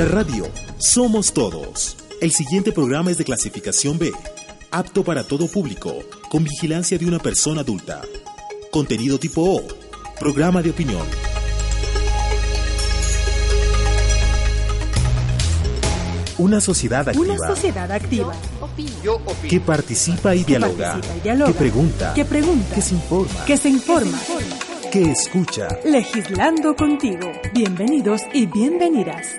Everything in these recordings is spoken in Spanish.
La radio Somos Todos. El siguiente programa es de clasificación B, apto para todo público, con vigilancia de una persona adulta. Contenido tipo O, programa de opinión. Una sociedad activa. Una sociedad activa. Que participa y dialoga. participa y dialoga. Que pregunta. Que pregunta. Que se informa. Que se informa. Que escucha. Legislando contigo. Bienvenidos y bienvenidas.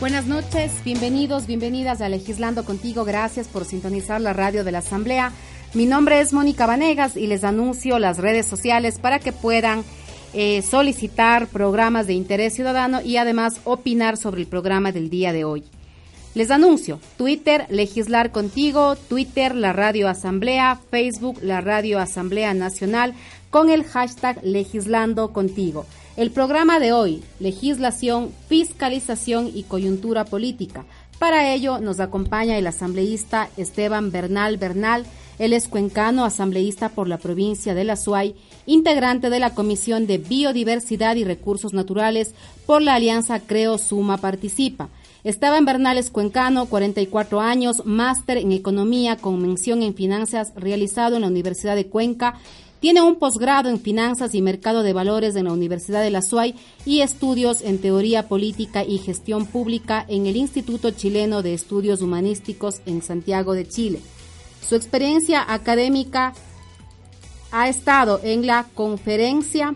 Buenas noches, bienvenidos, bienvenidas a Legislando contigo. Gracias por sintonizar la radio de la Asamblea. Mi nombre es Mónica Vanegas y les anuncio las redes sociales para que puedan eh, solicitar programas de interés ciudadano y además opinar sobre el programa del día de hoy. Les anuncio, Twitter, Legislar Contigo, Twitter, la Radio Asamblea, Facebook, la Radio Asamblea Nacional, con el hashtag Legislando Contigo. El programa de hoy, legislación, fiscalización y coyuntura política. Para ello nos acompaña el asambleísta Esteban Bernal Bernal, él es cuencano, asambleísta por la provincia de La Suay, integrante de la Comisión de Biodiversidad y Recursos Naturales por la Alianza Creo Suma Participa. Esteban Bernal es cuencano, 44 años, máster en Economía con mención en Finanzas realizado en la Universidad de Cuenca tiene un posgrado en Finanzas y Mercado de Valores en la Universidad de la SUAY y estudios en Teoría Política y Gestión Pública en el Instituto Chileno de Estudios Humanísticos en Santiago de Chile. Su experiencia académica ha estado en la conferencia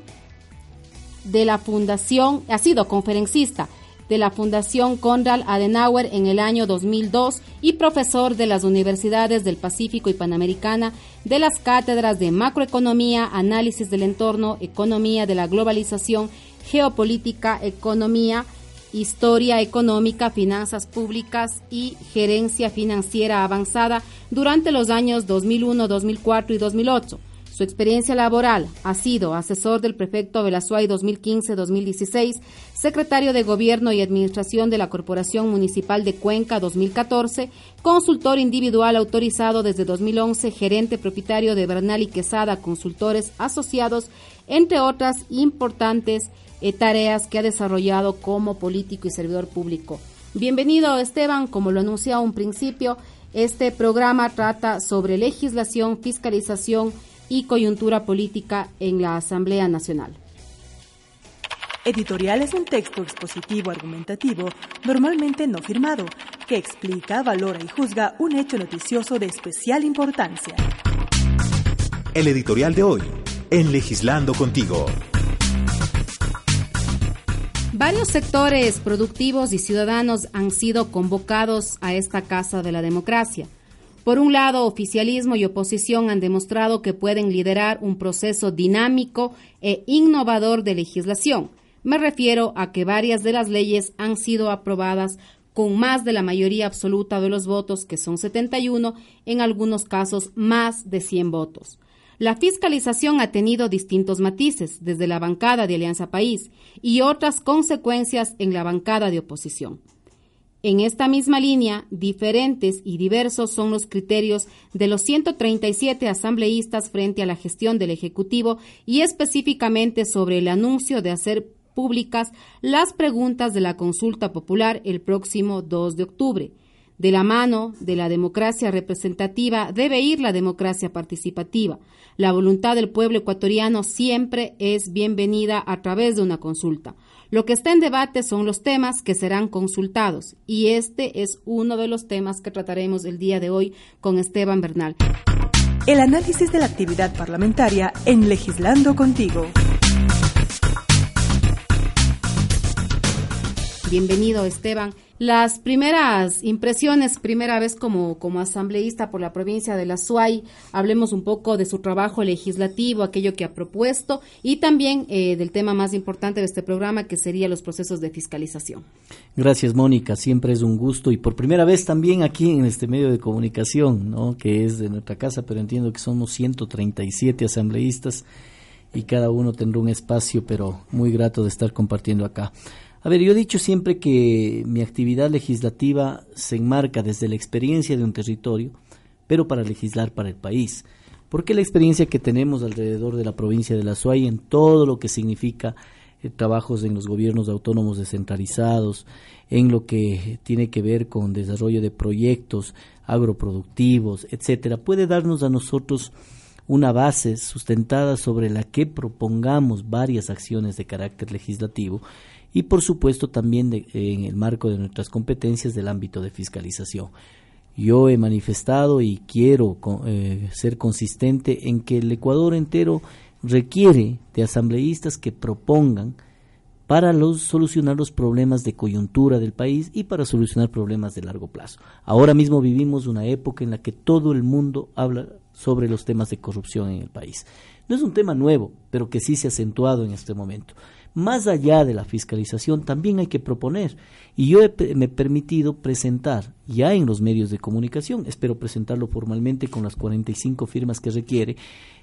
de la Fundación, ha sido conferencista de la Fundación Konrad Adenauer en el año 2002 y profesor de las Universidades del Pacífico y Panamericana de las cátedras de Macroeconomía, Análisis del Entorno, Economía de la Globalización, Geopolítica, Economía, Historia Económica, Finanzas Públicas y Gerencia Financiera Avanzada durante los años 2001, 2004 y 2008. Su experiencia laboral ha sido asesor del prefecto Velasuay 2015-2016, secretario de Gobierno y Administración de la Corporación Municipal de Cuenca 2014, consultor individual autorizado desde 2011, gerente propietario de Bernal y Quesada Consultores Asociados, entre otras importantes eh, tareas que ha desarrollado como político y servidor público. Bienvenido Esteban, como lo anuncié a un principio, este programa trata sobre legislación, fiscalización, y coyuntura política en la Asamblea Nacional. Editorial es un texto expositivo argumentativo, normalmente no firmado, que explica, valora y juzga un hecho noticioso de especial importancia. El editorial de hoy, en Legislando contigo. Varios sectores productivos y ciudadanos han sido convocados a esta Casa de la Democracia. Por un lado, oficialismo y oposición han demostrado que pueden liderar un proceso dinámico e innovador de legislación. Me refiero a que varias de las leyes han sido aprobadas con más de la mayoría absoluta de los votos, que son 71, en algunos casos más de 100 votos. La fiscalización ha tenido distintos matices desde la bancada de Alianza País y otras consecuencias en la bancada de oposición. En esta misma línea, diferentes y diversos son los criterios de los 137 asambleístas frente a la gestión del Ejecutivo y específicamente sobre el anuncio de hacer públicas las preguntas de la consulta popular el próximo 2 de octubre. De la mano de la democracia representativa debe ir la democracia participativa. La voluntad del pueblo ecuatoriano siempre es bienvenida a través de una consulta. Lo que está en debate son los temas que serán consultados y este es uno de los temas que trataremos el día de hoy con Esteban Bernal. El análisis de la actividad parlamentaria en Legislando contigo. Bienvenido Esteban. Las primeras impresiones, primera vez como, como asambleísta por la provincia de la SUAY, hablemos un poco de su trabajo legislativo, aquello que ha propuesto y también eh, del tema más importante de este programa, que sería los procesos de fiscalización. Gracias, Mónica. Siempre es un gusto y por primera vez también aquí en este medio de comunicación, ¿no? que es de nuestra casa, pero entiendo que somos 137 asambleístas y cada uno tendrá un espacio, pero muy grato de estar compartiendo acá. A ver, yo he dicho siempre que mi actividad legislativa se enmarca desde la experiencia de un territorio, pero para legislar para el país. porque la experiencia que tenemos alrededor de la provincia de la SUAY en todo lo que significa eh, trabajos en los gobiernos autónomos descentralizados, en lo que tiene que ver con desarrollo de proyectos agroproductivos, etcétera, puede darnos a nosotros una base sustentada sobre la que propongamos varias acciones de carácter legislativo y por supuesto también en el marco de nuestras competencias del ámbito de fiscalización. Yo he manifestado y quiero eh, ser consistente en que el Ecuador entero requiere de asambleístas que propongan para solucionar los problemas de coyuntura del país y para solucionar problemas de largo plazo. Ahora mismo vivimos una época en la que todo el mundo habla sobre los temas de corrupción en el país. No es un tema nuevo, pero que sí se ha acentuado en este momento. Más allá de la fiscalización, también hay que proponer. Y yo me he permitido presentar ya en los medios de comunicación, espero presentarlo formalmente con las 45 firmas que requiere,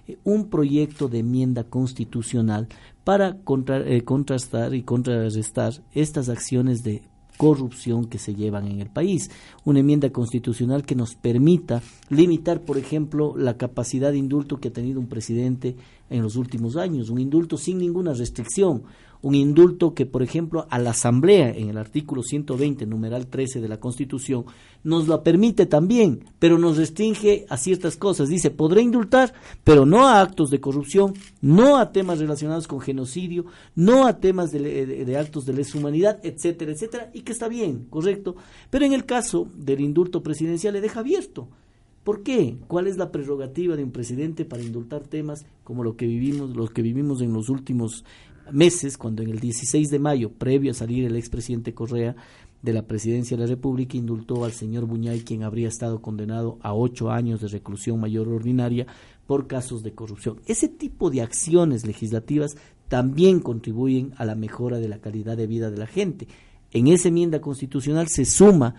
eh, un proyecto de enmienda constitucional para eh, contrastar y contrarrestar estas acciones de corrupción que se llevan en el país. Una enmienda constitucional que nos permita limitar, por ejemplo, la capacidad de indulto que ha tenido un presidente en los últimos años, un indulto sin ninguna restricción, un indulto que, por ejemplo, a la Asamblea, en el artículo 120, numeral 13 de la Constitución, nos lo permite también, pero nos restringe a ciertas cosas. Dice, podré indultar, pero no a actos de corrupción, no a temas relacionados con genocidio, no a temas de, actos de lesa humanidad, etcétera, etcétera, y que está bien, correcto. Pero en el caso del indulto presidencial le deja abierto. ¿Por qué? ¿Cuál es la prerrogativa de un presidente para indultar temas como lo que vivimos, los que vivimos en los últimos meses, cuando en el 16 de mayo, previo a salir el expresidente Correa de la presidencia de la República, indultó al señor Buñay, quien habría estado condenado a ocho años de reclusión mayor ordinaria por casos de corrupción. Ese tipo de acciones legislativas también contribuyen a la mejora de la calidad de vida de la gente. En esa enmienda constitucional se suma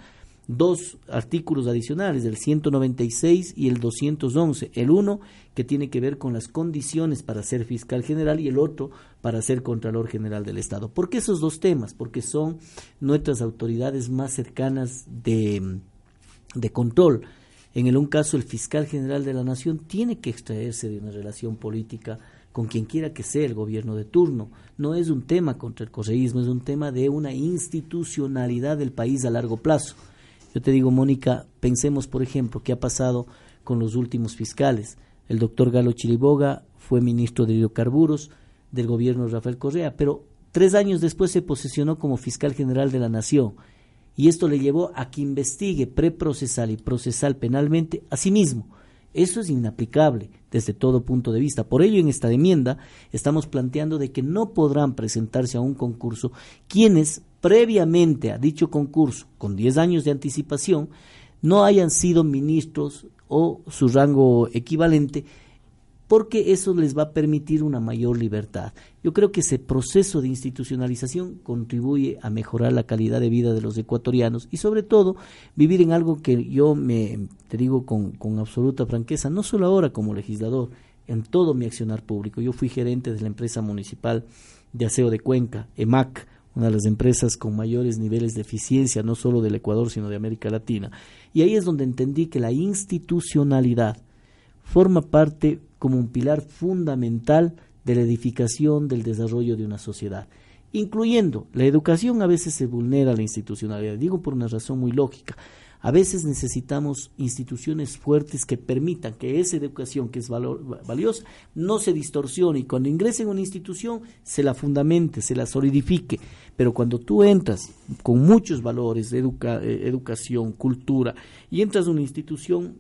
dos artículos adicionales, el 196 y el 211. El uno que tiene que ver con las condiciones para ser fiscal general y el otro para ser contralor general del Estado. ¿Por qué esos dos temas? Porque son nuestras autoridades más cercanas de, de control. En el un caso, el fiscal general de la Nación tiene que extraerse de una relación política con quien quiera que sea el gobierno de turno. No es un tema contra el correísmo, es un tema de una institucionalidad del país a largo plazo. Yo te digo, Mónica, pensemos, por ejemplo, qué ha pasado con los últimos fiscales. El doctor Galo Chiriboga fue ministro de hidrocarburos del gobierno de Rafael Correa, pero tres años después se posesionó como fiscal general de la Nación. Y esto le llevó a que investigue preprocesal y procesal penalmente a sí mismo. Eso es inaplicable desde todo punto de vista. Por ello, en esta enmienda estamos planteando de que no podrán presentarse a un concurso quienes previamente a dicho concurso, con 10 años de anticipación, no hayan sido ministros o su rango equivalente, porque eso les va a permitir una mayor libertad. Yo creo que ese proceso de institucionalización contribuye a mejorar la calidad de vida de los ecuatorianos y sobre todo vivir en algo que yo me te digo con, con absoluta franqueza, no solo ahora como legislador, en todo mi accionar público. Yo fui gerente de la empresa municipal de aseo de Cuenca, EMAC, una de las empresas con mayores niveles de eficiencia, no solo del Ecuador, sino de América Latina. Y ahí es donde entendí que la institucionalidad forma parte como un pilar fundamental de la edificación del desarrollo de una sociedad, incluyendo la educación a veces se vulnera la institucionalidad, digo por una razón muy lógica. A veces necesitamos instituciones fuertes que permitan que esa educación que es valiosa no se distorsione y cuando ingrese en una institución se la fundamente, se la solidifique. Pero cuando tú entras con muchos valores de eh, educación, cultura, y entras a una institución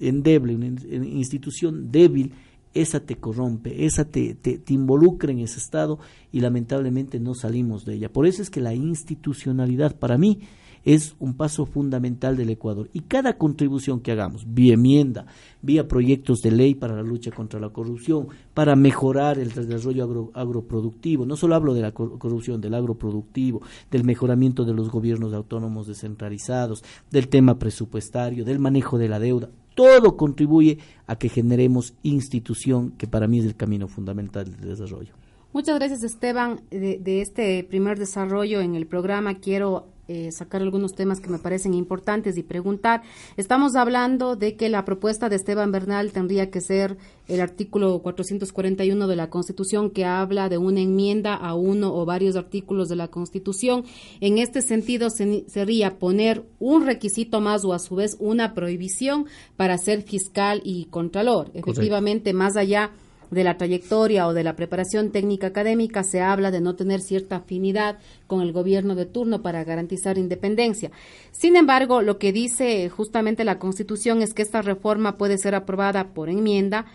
endeble, una institución débil, esa te corrompe, esa te, te, involucra en ese estado y lamentablemente no salimos de ella. Por eso es que la institucionalidad para mí es un paso fundamental del Ecuador. Y cada contribución que hagamos, vía enmienda, vía proyectos de ley para la lucha contra la corrupción, para mejorar el desarrollo agroproductivo, no solo hablo de la corrupción, del agroproductivo, del mejoramiento de los gobiernos autónomos descentralizados, del tema presupuestario, del manejo de la deuda, todo contribuye a que generemos institución, que para mí es el camino fundamental del desarrollo. Muchas gracias Esteban de, de este primer desarrollo en el programa. Quiero eh, sacar algunos temas que me parecen importantes y preguntar. Estamos hablando de que la propuesta de Esteban Bernal tendría que ser el artículo 441 de la Constitución que habla de una enmienda a uno o varios artículos de la Constitución. En este sentido sería poner un requisito más o a su vez una prohibición para ser fiscal y contralor. Efectivamente, más allá de la trayectoria o de la preparación técnica académica se habla de no tener cierta afinidad con el gobierno de turno para garantizar independencia. Sin embargo, lo que dice justamente la Constitución es que esta reforma puede ser aprobada por enmienda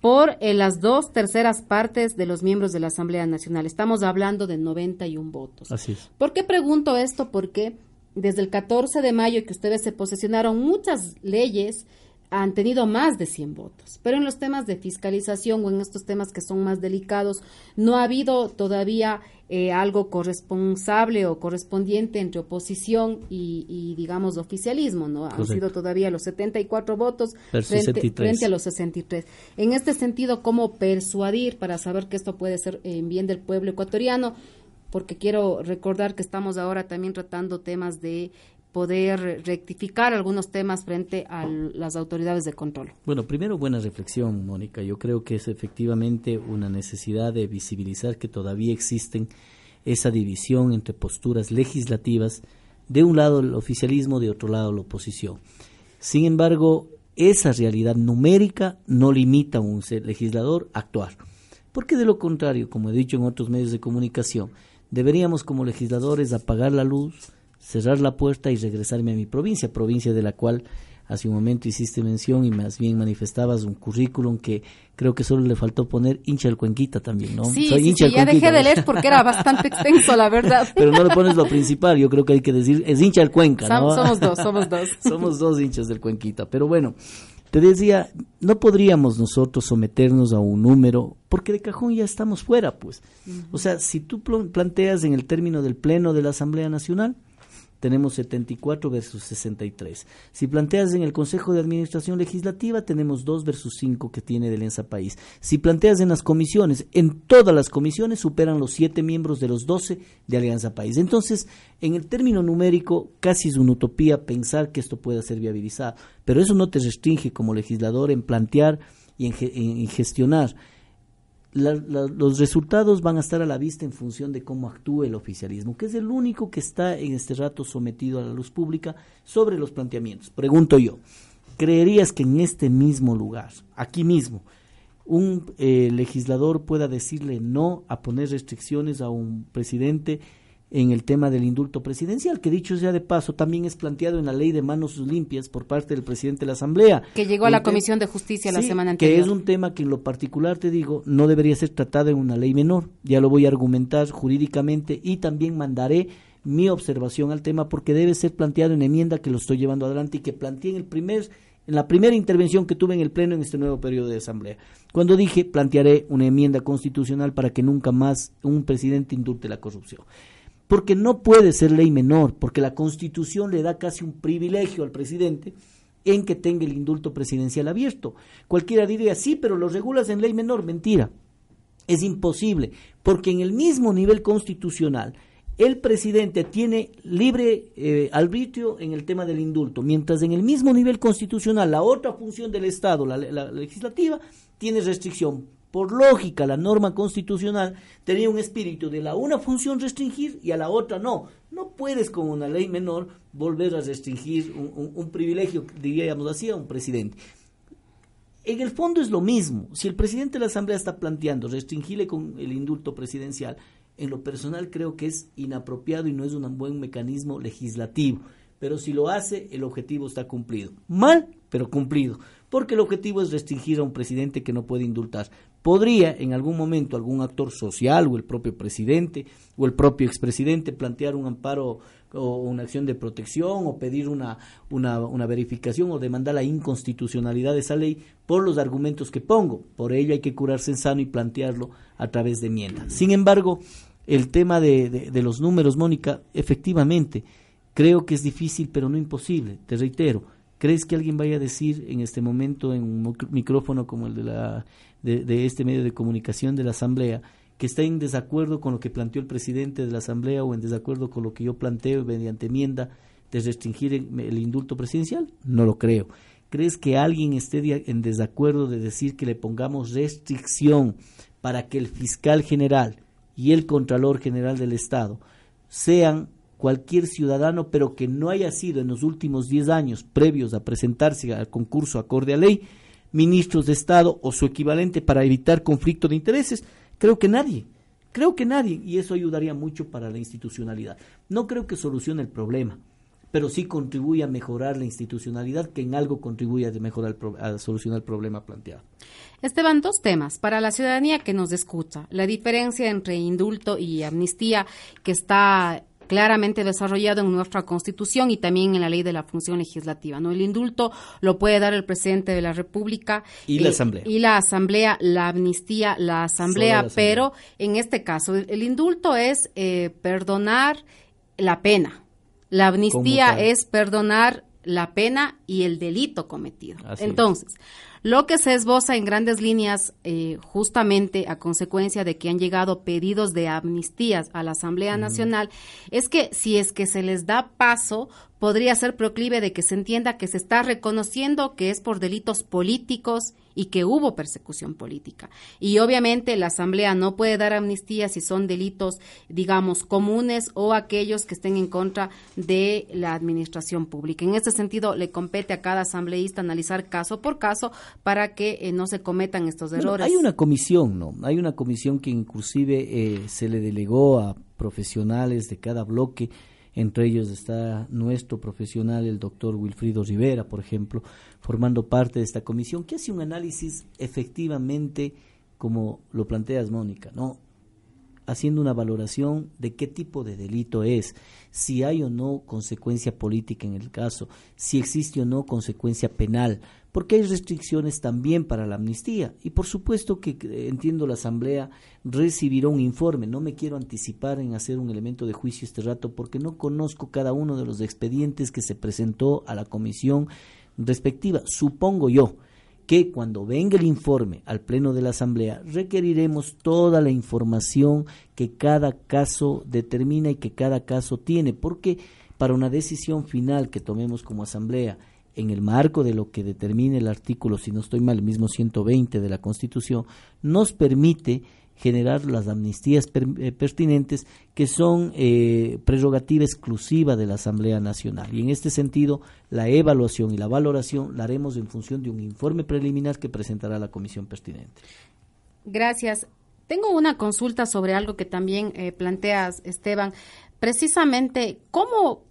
por eh, las dos terceras partes de los miembros de la Asamblea Nacional. Estamos hablando de 91 votos. Así es. ¿Por qué pregunto esto? Porque desde el 14 de mayo que ustedes se posesionaron muchas leyes han tenido más de 100 votos. Pero en los temas de fiscalización o en estos temas que son más delicados, no ha habido todavía eh, algo corresponsable o correspondiente entre oposición y, digamos, oficialismo, ¿no? Han sido todavía los 74 votos frente, frente, a los 63. En este sentido, ¿cómo persuadir para saber que esto puede ser en bien del pueblo ecuatoriano? Porque quiero recordar que estamos ahora también tratando temas de poder rectificar algunos temas frente a las autoridades de control. Bueno, primero buena reflexión, Mónica. Yo creo que es efectivamente una necesidad de visibilizar que todavía existen esa división entre posturas legislativas, de un lado el oficialismo, de otro lado la oposición. Sin embargo, esa realidad numérica no limita a un legislador a actuar. Porque de lo contrario, como he dicho en otros medios de comunicación, deberíamos como legisladores apagar la luz, cerrar la puerta y regresarme a mi provincia, provincia de la cual hace un momento hiciste mención y más bien manifestabas un currículum que creo que solo le faltó poner hincha del Cuenquita también, ¿no? Sí, Soy hincha ya dejé de leer porque era bastante extenso, la verdad. Pero no le pones lo principal, yo creo que hay que decir, es hincha del Cuenca, ¿no? Somos dos, somos dos. somos dos hinchas del Cuenquita, pero bueno, te decía, no podríamos nosotros someternos a un número, porque de cajón ya estamos fuera, pues. O sea, si tú planteas en el término del Pleno de la Asamblea Nacional, tenemos 74 versus 63. Si planteas en el Consejo de Administración Legislativa, tenemos 2 versus 5 que tiene del ENSA País. Si planteas en las comisiones, en todas las comisiones superan los 7 miembros de los 12 de Alianza País. Entonces, en el término numérico, casi es una utopía pensar que esto pueda ser viabilizado. Pero eso no te restringe como legislador en plantear y en gestionar los resultados van a estar a la vista en función de cómo actúe el oficialismo, que es el único que está en este rato sometido a la luz pública sobre los planteamientos. Pregunto yo, ¿creerías que en este mismo lugar, aquí mismo, un eh, legislador pueda decirle no a poner restricciones a un presidente en el tema del indulto presidencial, que dicho sea de paso, también es planteado en la ley de manos limpias por parte del presidente de la Asamblea. Que llegó a la Comisión de Justicia la semana anterior. Que es un tema que en lo particular, te digo, no debería ser tratado en una ley menor. Ya lo voy a argumentar jurídicamente y también mandaré mi observación al tema porque debe ser planteado en enmienda que lo estoy llevando adelante y que planteé en el primer en la primera intervención que tuve en el Pleno en este nuevo periodo de asamblea, cuando dije plantearé una enmienda constitucional para que nunca más un presidente indulte la corrupción porque no puede ser ley menor, porque la Constitución le da casi un privilegio al presidente en que tenga el indulto presidencial abierto. Cualquiera diría, sí, pero lo regulas en ley menor. Mentira. Es imposible, porque en el mismo nivel constitucional el presidente tiene libre eh, arbitrio en el tema del indulto, mientras en el mismo nivel constitucional la otra función del Estado, la legislativa, tiene restricción por lógica, la norma constitucional tenía un espíritu de la una función restringir y a la otra no. No puedes con una ley menor volver a restringir un, privilegio, diríamos así, a un presidente. En el fondo es lo mismo. Si el presidente de la Asamblea está planteando restringirle con el indulto presidencial, en lo personal creo que es inapropiado y no es un buen mecanismo legislativo. Pero si lo hace, el objetivo está cumplido. Mal, pero cumplido porque el objetivo es restringir a un presidente que no puede indultar. Podría en algún momento algún actor social o el propio presidente o el propio expresidente plantear un amparo o una acción de protección o pedir una, una, una verificación o demandar la inconstitucionalidad de esa ley por los argumentos que pongo. Por ello hay que curarse en sano y plantearlo a través de enmienda. Sin embargo, el tema de, de los números, Mónica, efectivamente, creo que es difícil, pero no imposible. Te reitero, ¿Crees que alguien vaya a decir en este momento en un micrófono como el de, la, de, este medio de comunicación de la Asamblea que está en desacuerdo con lo que planteó el presidente de la Asamblea o en desacuerdo con lo que yo planteo mediante enmienda de restringir el, indulto presidencial? No lo creo. ¿Crees que alguien esté en desacuerdo de decir que le pongamos restricción para que el fiscal general y el contralor general del Estado sean cualquier ciudadano, pero que no haya sido en los últimos 10 años previos a presentarse al concurso acorde a ley, ministros de Estado o su equivalente para evitar conflicto de intereses? Creo que nadie. Creo que nadie. Y eso ayudaría mucho para la institucionalidad. No creo que solucione el problema, pero sí contribuye a mejorar la institucionalidad, que en algo contribuye a, mejorar a solucionar el problema planteado. Esteban, dos temas para la ciudadanía que nos escucha. La diferencia entre indulto y amnistía que está claramente desarrollado en nuestra Constitución y también en la ley de la función legislativa. ¿no? El indulto lo puede dar el presidente de la República. Y la Asamblea. Y la Asamblea, la amnistía, la Asamblea, pero en este caso, el, indulto es eh, perdonar la pena. La amnistía es perdonar la pena y el delito cometido. Entonces, lo que se esboza en grandes líneas, eh, justamente a consecuencia de que han llegado pedidos de amnistías a la Asamblea Nacional, es que si es que se les da paso, podría ser proclive de que se entienda que se está reconociendo que es por delitos políticos y que hubo persecución política. Y obviamente la Asamblea no puede dar amnistía si son delitos, digamos, comunes o aquellos que estén en contra de la administración pública. En este sentido, le compete a cada asambleísta analizar caso por caso para que eh, no se cometan estos errores. hay una comisión, ¿no? Hay una comisión que inclusive eh, se le delegó a profesionales de cada bloque entre ellos está nuestro profesional, el doctor Wilfrido Rivera, por ejemplo, formando parte de esta comisión, que hace un análisis efectivamente, como lo planteas, Mónica, ¿no? haciendo una valoración de qué tipo de delito es, si hay o no consecuencia política en el caso, si existe o no consecuencia penal, porque hay restricciones también para la amnistía. Y por supuesto que entiendo la Asamblea recibirá un informe. No me quiero anticipar en hacer un elemento de juicio este rato porque no conozco cada uno de los expedientes que se presentó a la comisión respectiva. Supongo yo que cuando venga el informe al Pleno de la Asamblea requeriremos toda la información que cada caso determina y que cada caso tiene, porque para una decisión final que tomemos como Asamblea en el marco de lo que determine el artículo, si no estoy mal, el mismo 120 de la Constitución, nos permite generar las amnistías eh, pertinentes que son eh, prerrogativa exclusiva de la Asamblea Nacional. Y en este sentido, la evaluación y la valoración la haremos en función de un informe preliminar que presentará la comisión pertinente. Gracias. Tengo una consulta sobre algo que también eh, planteas, Esteban. Precisamente, ¿cómo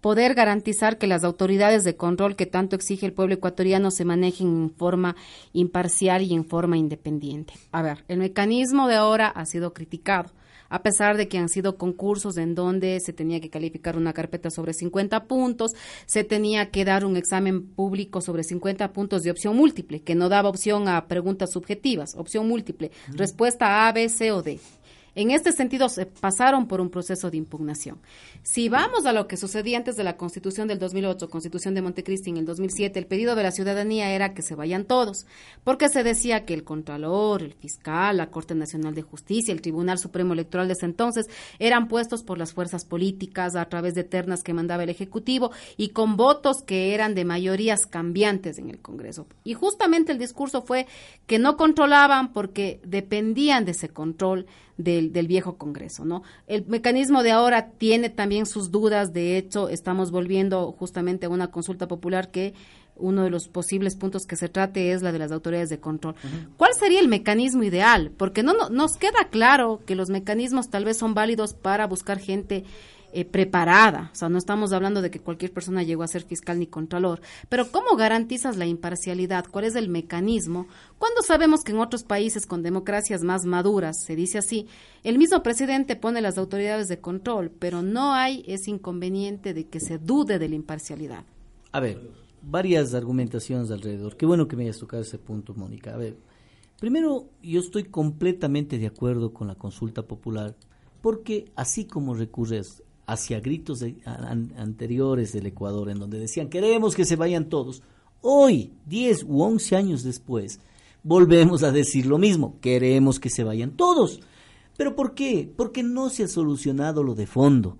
poder garantizar que las autoridades de control que tanto exige el pueblo ecuatoriano se manejen en forma imparcial y en forma independiente. A ver, el mecanismo de ahora ha sido criticado, a pesar de que han sido concursos en donde se tenía que calificar una carpeta sobre 50 puntos, se tenía que dar un examen público sobre 50 puntos de opción múltiple, que no daba opción a preguntas subjetivas, opción múltiple, respuesta A, B, C o D. En este sentido, se pasaron por un proceso de impugnación. Si vamos a lo que sucedía antes de la Constitución del 2008, Constitución de Montecristi en el 2007, el pedido de la ciudadanía era que se vayan todos, porque se decía que el Contralor, el Fiscal, la Corte Nacional de Justicia, el Tribunal Supremo Electoral de ese entonces eran puestos por las fuerzas políticas a través de ternas que mandaba el Ejecutivo y con votos que eran de mayorías cambiantes en el Congreso. Y justamente el discurso fue que no controlaban porque dependían de ese control del, del, viejo Congreso, ¿no? El mecanismo de ahora tiene también sus dudas, de hecho, estamos volviendo justamente a una consulta popular que uno de los posibles puntos que se trate es la de las autoridades de control. ¿Cuál sería el mecanismo ideal? Porque no, no, nos queda claro que los mecanismos tal vez son válidos para buscar gente eh, preparada. O sea, no estamos hablando de que cualquier persona llegó a ser fiscal ni contralor. Pero ¿cómo garantizas la imparcialidad? ¿Cuál es el mecanismo? Cuando sabemos que en otros países con democracias más maduras, se dice así, el mismo presidente pone las autoridades de control, pero no hay ese inconveniente de que se dude de la imparcialidad. A ver, varias argumentaciones alrededor. Qué bueno que me hayas tocado ese punto, Mónica. A ver, primero, yo estoy completamente de acuerdo con la consulta popular, porque así como recurres hacia gritos anteriores del Ecuador, en donde decían queremos que se vayan todos. Hoy, 10 u 11 años después, volvemos a decir lo mismo, queremos que se vayan todos. ¿Pero por qué? Porque no se ha solucionado lo de fondo.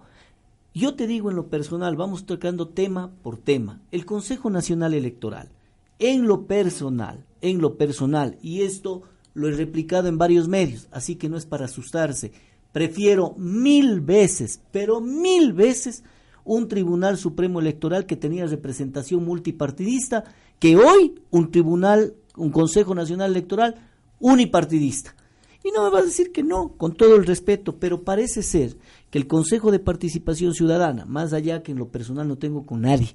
Yo te digo en lo personal, vamos tocando tema por tema. El Consejo Nacional Electoral, en lo personal, en lo personal, y esto lo he replicado en varios medios, así que no es para asustarse. Prefiero mil veces, pero mil veces, un Tribunal Supremo Electoral que tenía representación multipartidista que hoy un tribunal, un Consejo Nacional Electoral unipartidista. Y no me vas a decir que no, con todo el respeto, pero parece ser que el Consejo de Participación Ciudadana, más allá que en lo personal no tengo con nadie,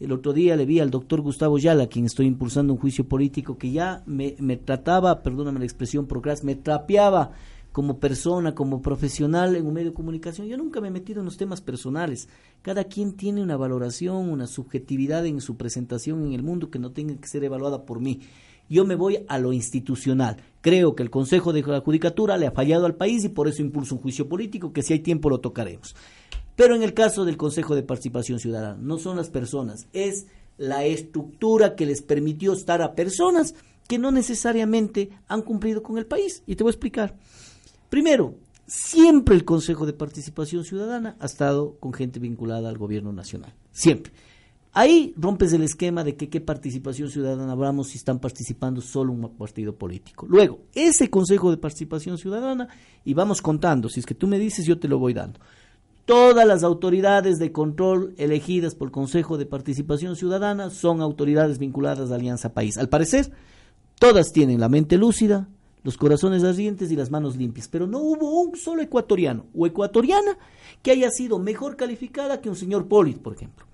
el otro día le vi al doctor Gustavo Yala, quien estoy impulsando un juicio político, que ya me, me trataba, perdóname la expresión, procras, me trapeaba como persona, como profesional en un medio de comunicación. Yo nunca me he metido en los temas personales. Cada quien tiene una valoración, una subjetividad en su presentación en el mundo que no tenga que ser evaluada por mí. Yo me voy a lo institucional. Creo que el Consejo de la Judicatura le ha fallado al país y por eso impulso un juicio político que si hay tiempo lo tocaremos. Pero en el caso del Consejo de Participación Ciudadana, no son las personas, es la estructura que les permitió estar a personas que no necesariamente han cumplido con el país. Y te voy a explicar. Primero, siempre el Consejo de Participación Ciudadana ha estado con gente vinculada al gobierno nacional. Siempre. Ahí rompes el esquema de que qué participación ciudadana hablamos si están participando solo un partido político. Luego, ese Consejo de Participación Ciudadana, y vamos contando, si es que tú me dices, yo te lo voy dando. Todas las autoridades de control elegidas por el Consejo de Participación Ciudadana son autoridades vinculadas a Alianza País. Al parecer, todas tienen la mente lúcida, los corazones ardientes y las manos limpias. Pero no hubo un solo ecuatoriano o ecuatoriana que haya sido mejor calificada que un señor Polit, por ejemplo.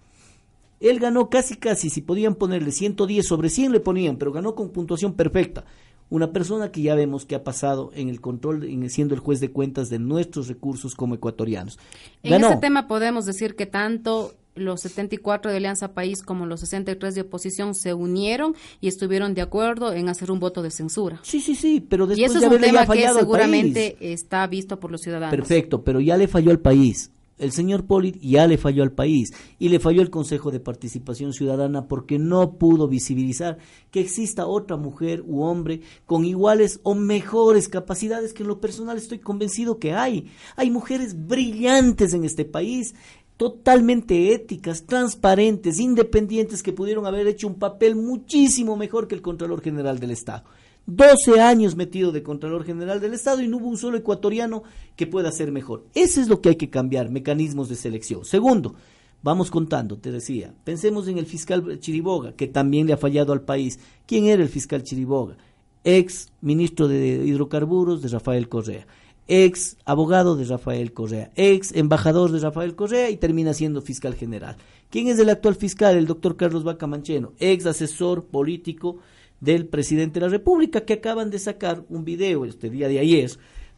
Él ganó casi, casi, si podían ponerle 110 sobre 100 le ponían, pero ganó con puntuación perfecta. Una persona que ya vemos que ha pasado en el control, en, siendo el juez de cuentas de nuestros recursos como ecuatorianos. En ese tema podemos decir que tanto los 74 de Alianza País como los 63 de oposición se unieron y estuvieron de acuerdo en hacer un voto de censura. Sí, sí, sí, pero después y eso es un tema que seguramente está visto por los ciudadanos. Perfecto, pero ya le falló al país. El señor Polit ya le falló al país y le falló el Consejo de Participación Ciudadana porque no pudo visibilizar que exista otra mujer u hombre con iguales o mejores capacidades que en lo personal estoy convencido que hay. Hay mujeres brillantes en este país totalmente éticas, transparentes, independientes, que pudieron haber hecho un papel muchísimo mejor que el Contralor General del Estado. 12 años metido de Contralor General del Estado y no hubo un solo ecuatoriano que pueda ser mejor. Eso es lo que hay que cambiar, mecanismos de selección. Segundo, vamos contando, te decía, pensemos en el fiscal Chiriboga, que también le ha fallado al país. ¿Quién era el fiscal Chiriboga? Ex ministro de Hidrocarburos de Rafael Correa ex abogado de Rafael Correa, ex embajador de Rafael Correa y termina siendo fiscal general. ¿Quién es el actual fiscal? El doctor Carlos Vaca Mancheno, ex asesor político del presidente de la República, que acaban de sacar un video este día de ayer,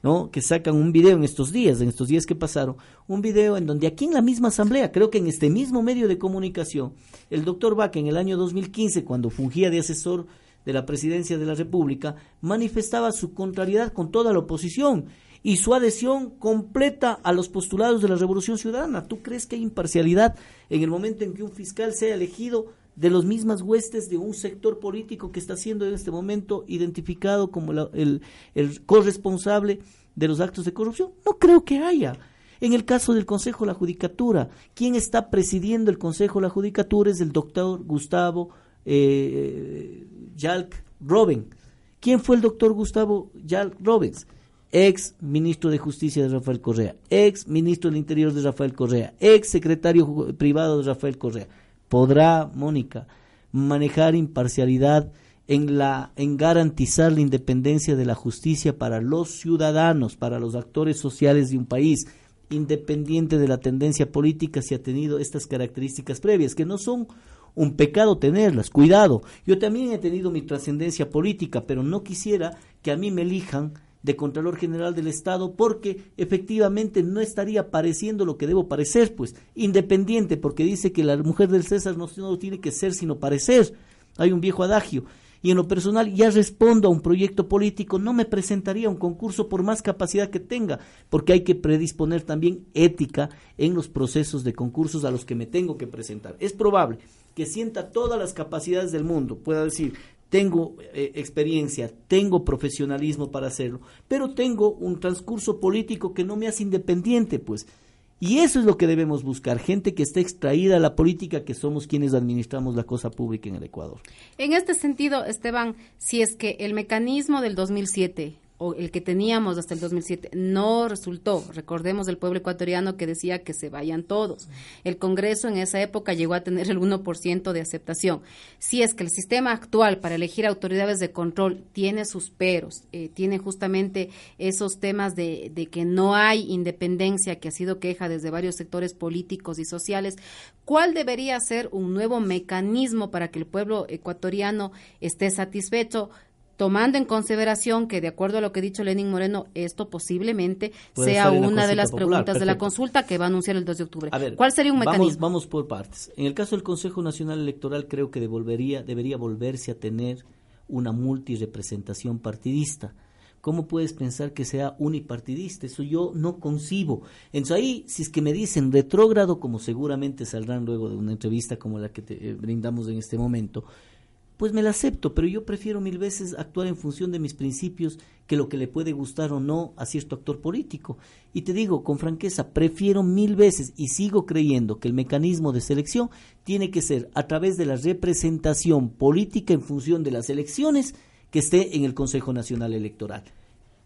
¿no? Que sacan un video en estos días, en estos días que pasaron, un video en donde aquí en la misma asamblea, creo que en este mismo medio de comunicación, el doctor Vaca en el año 2015, cuando fungía de asesor de la presidencia de la República, manifestaba su contrariedad con toda la oposición y su adhesión completa a los postulados de la Revolución Ciudadana. ¿Tú crees que hay imparcialidad en el momento en que un fiscal sea elegido de los mismas huestes de un sector político que está siendo en este momento identificado como el, corresponsable de los actos de corrupción? No creo que haya. En el caso del Consejo de la Judicatura, quien está presidiendo el Consejo de la Judicatura es el doctor Gustavo eh, Robin. ¿Quién fue el doctor Gustavo Jalk Robins? Ex ministro de Justicia de Rafael Correa, ex ministro del Interior de Rafael Correa, ex secretario privado de Rafael Correa. ¿Podrá, Mónica, manejar imparcialidad en, la, en garantizar la independencia de la justicia para los ciudadanos, para los actores sociales de un país, independiente de la tendencia política si ha tenido estas características previas, que no son un pecado tenerlas, cuidado. Yo también he tenido mi trascendencia política, pero no quisiera que a mí me elijan de Contralor General del Estado porque efectivamente no estaría pareciendo lo que debo parecer, pues independiente, porque dice que la mujer del César no, no tiene que ser sino parecer. Hay un viejo adagio. Y en lo personal ya respondo a un proyecto político, no me presentaría a un concurso por más capacidad que tenga, porque hay que predisponer también ética en los procesos de concursos a los que me tengo que presentar. Es probable que sienta todas las capacidades del mundo, pueda decir, tengo eh, experiencia, tengo profesionalismo para hacerlo, pero tengo un transcurso político que no me hace independiente, pues. Y eso es lo que debemos buscar, gente que esté extraída a la política, que somos quienes administramos la cosa pública en el Ecuador. En este sentido, Esteban, si es que el mecanismo del 2007 o el que teníamos hasta el 2007 no resultó. Recordemos el pueblo ecuatoriano que decía que se vayan todos. El Congreso en esa época llegó a tener el 1% de aceptación. Si es que el sistema actual para elegir autoridades de control tiene sus peros, eh, tiene justamente esos temas de, de que no hay independencia, que ha sido queja desde varios sectores políticos y sociales, ¿cuál debería ser un nuevo mecanismo para que el pueblo ecuatoriano esté satisfecho? Tomando en consideración que, de acuerdo a lo que ha dicho Lenin Moreno, esto posiblemente sea una de las preguntas de la consulta que va a anunciar el 2 de octubre. ¿Cuál sería un mecanismo? Vamos, por partes. En el caso del Consejo Nacional Electoral, creo que devolvería, debería volverse a tener una multirepresentación partidista. ¿Cómo puedes pensar que sea unipartidista? Eso yo no concibo. Entonces ahí, si es que me dicen retrógrado, como seguramente saldrán luego de una entrevista como la que te, eh, brindamos en este momento, pues me la acepto, pero yo prefiero mil veces actuar en función de mis principios que lo que le puede gustar o no a cierto actor político. Y te digo con franqueza, prefiero mil veces y sigo creyendo que el mecanismo de selección tiene que ser a través de la representación política en función de las elecciones que esté en el Consejo Nacional Electoral.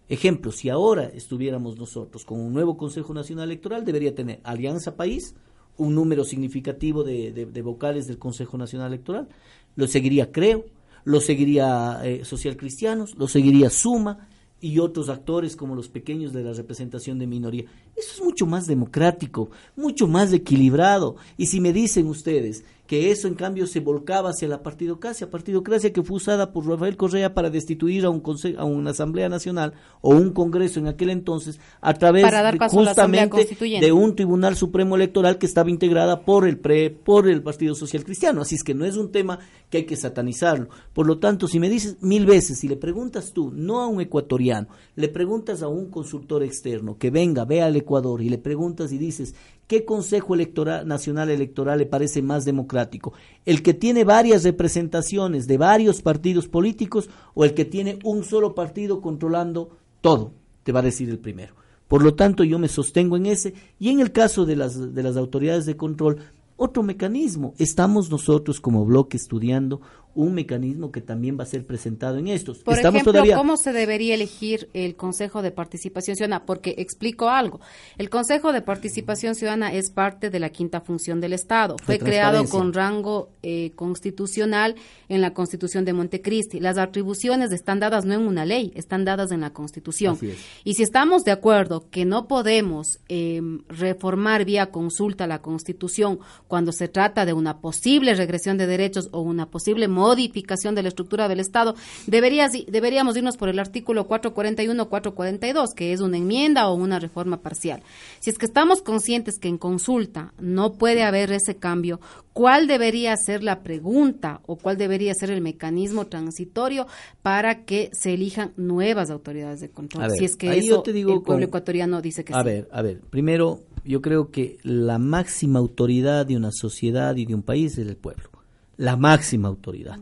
Ejemplo, si ahora estuviéramos nosotros con un nuevo Consejo Nacional Electoral, debería tener Alianza País, un número significativo de, de vocales del Consejo Nacional Electoral, lo seguiría Creo, lo seguiría eh, Social Cristianos, lo seguiría Suma y otros actores como los pequeños de la representación de minoría. Eso es mucho más democrático, mucho más equilibrado. Y si me dicen ustedes que eso en cambio se volcaba hacia la partidocracia, partidocracia que fue usada por Rafael Correa para destituir a un a una Asamblea Nacional o un Congreso en aquel entonces a través justamente de un Tribunal Supremo Electoral que estaba integrada por el PRE, por el Partido Social Cristiano, así es que no es un tema que hay que satanizarlo. Por lo tanto, si me dices mil veces, si le preguntas tú, no a un ecuatoriano, le preguntas a un consultor externo que venga, vea al Ecuador y le preguntas y dices, ¿Qué Consejo Electoral, Nacional Electoral le parece más democrático? ¿El que tiene varias representaciones de varios partidos políticos o el que tiene un solo partido controlando todo? Te va a decir el primero. Por lo tanto, yo me sostengo en ese y en el caso de las, de las autoridades de control, otro mecanismo. Estamos nosotros como bloque estudiando un mecanismo que también va a ser presentado en estos. Por ejemplo, ¿cómo se debería elegir el Consejo de Participación Ciudadana? Porque explico algo. El Consejo de Participación Ciudadana es parte de la quinta función del Estado. Fue creado con rango eh, constitucional en la Constitución de Montecristi. Las atribuciones están dadas no en una ley, están dadas en la Constitución. Y si estamos de acuerdo que no podemos em, reformar vía consulta la Constitución cuando se trata de una posible regresión de derechos o una posible modificación de la estructura del Estado, deberíamos irnos por el artículo 441-442, que es una enmienda o una reforma parcial. Si es que estamos conscientes que en consulta no puede haber ese cambio, ¿cuál debería ser la pregunta o cuál debería ser el mecanismo transitorio para que se elijan nuevas autoridades de control? si es que eso el pueblo ecuatoriano dice que a sí. A ver, a ver, primero yo creo que la máxima autoridad de una sociedad y de un país es el pueblo la máxima autoridad.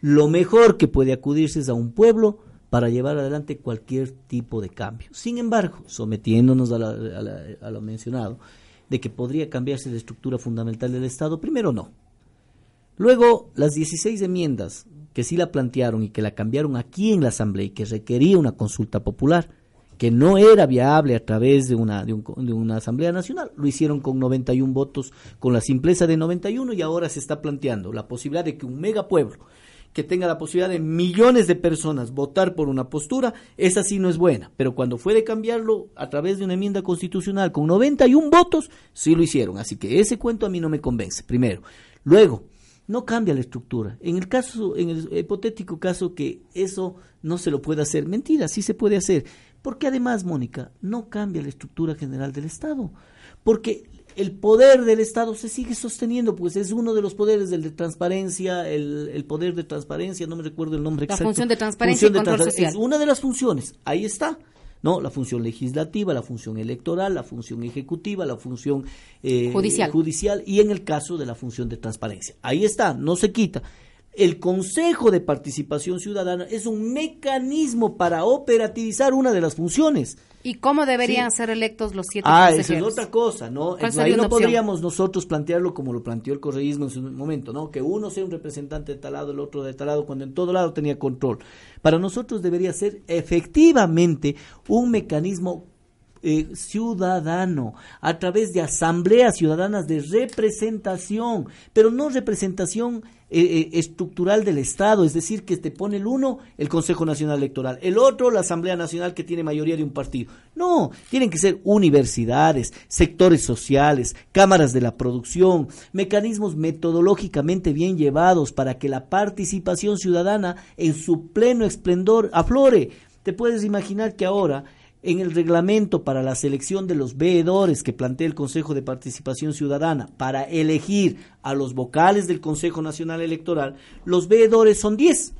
Lo mejor que puede acudirse es a un pueblo para llevar adelante cualquier tipo de cambio. Sin embargo, sometiéndonos a, lo mencionado, de que podría cambiarse la estructura fundamental del Estado, primero no. Luego, las 16 enmiendas que sí la plantearon y que la cambiaron aquí en la Asamblea y que requería una consulta popular, que no era viable a través de una, de, una Asamblea Nacional. Lo hicieron con 91 votos, con la simpleza de 91 y ahora se está planteando la posibilidad de que un megapueblo que tenga la posibilidad de millones de personas votar por una postura, esa sí no es buena. Pero cuando fue de cambiarlo a través de una enmienda constitucional con 91 votos, sí lo hicieron. Así que ese cuento a mí no me convence, primero. Luego, no cambia la estructura. En el caso, en el hipotético caso que eso no se lo pueda hacer, mentira, sí se puede hacer. Porque además, Mónica, no cambia la estructura general del Estado. Porque el poder del Estado se sigue sosteniendo, pues es uno de los poderes del de transparencia, el, poder de transparencia, no me recuerdo el nombre exacto. La función de transparencia y control social. Es una de las funciones, ahí está. ¿no? La función legislativa, la función electoral, la función ejecutiva, la función eh, judicial. judicial y en el caso de la función de transparencia. Ahí está, no se quita. El Consejo de Participación Ciudadana es un mecanismo para operativizar una de las funciones. ¿Y cómo deberían ser electos los siete Ah, esa es otra cosa, ¿no? Ahí no podríamos nosotros plantearlo como lo planteó el correísmo en su momento, ¿no? Que uno sea un representante de tal lado, el otro de tal lado, cuando en todo lado tenía control. Para nosotros debería ser efectivamente un mecanismo eh, ciudadano, a través de asambleas ciudadanas de representación, pero no representación eh, eh, estructural del Estado, es decir, que te pone el uno el Consejo Nacional Electoral, el otro la Asamblea Nacional que tiene mayoría de un partido. No, tienen que ser universidades, sectores sociales, cámaras de la producción, mecanismos metodológicamente bien llevados para que la participación ciudadana en su pleno esplendor aflore. Te puedes imaginar que ahora en el reglamento para la selección de los veedores que plantea el Consejo de Participación Ciudadana para elegir a los vocales del Consejo Nacional Electoral, los veedores son 10,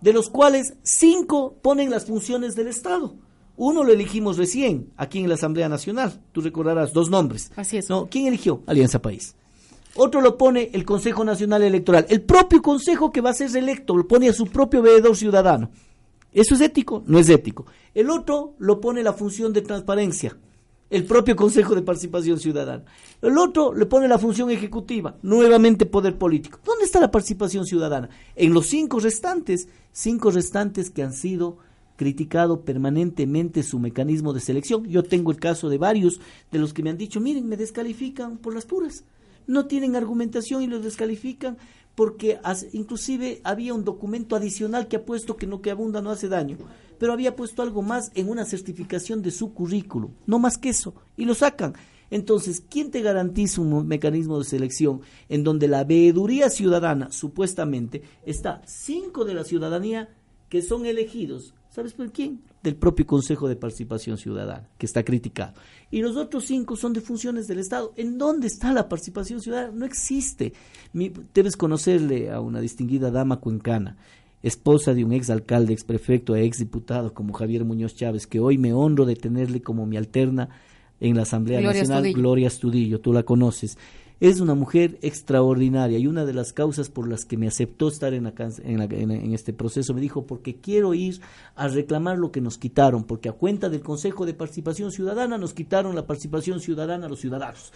de los cuales 5 ponen las funciones del Estado. Uno lo elegimos recién, aquí en la Asamblea Nacional. Tú recordarás dos nombres. Así es. ¿No? ¿Quién eligió? Alianza País. Otro lo pone el Consejo Nacional Electoral. El propio Consejo que va a ser electo lo pone a su propio veedor ciudadano. ¿Eso es ético? No es ético. El otro lo pone la función de transparencia, el propio Consejo de Participación Ciudadana. El otro le pone la función ejecutiva, nuevamente poder político. ¿Dónde está la participación ciudadana? En los cinco restantes, cinco restantes que han sido criticado permanentemente su mecanismo de selección. Yo tengo el caso de varios de los que me han dicho, miren, me descalifican por las puras. No tienen argumentación y los descalifican porque inclusive había un documento adicional que ha puesto que no que abunda no hace daño, pero había puesto algo más en una certificación de su currículo, no más que eso, y lo sacan. Entonces, ¿quién te garantiza un mecanismo de selección en donde la veeduría ciudadana, supuestamente, está cinco de la ciudadanía que son elegidos ¿Sabes por quién? Del propio Consejo de Participación Ciudadana, que está criticado. Y los otros cinco son de funciones del Estado. ¿En dónde está la participación ciudadana? No existe. debes conocerle a una distinguida dama cuencana, esposa de un ex alcalde, ex prefecto, ex diputado como Javier Muñoz Chávez, que hoy me honro de tenerle como mi alterna en la Asamblea Nacional, Gloria Estudillo, tú la conoces. Es una mujer extraordinaria y una de las causas por las que me aceptó estar en, en, este proceso me dijo, porque quiero ir a reclamar lo que nos quitaron, porque a cuenta del Consejo de Participación Ciudadana nos quitaron la participación ciudadana a los ciudadanos.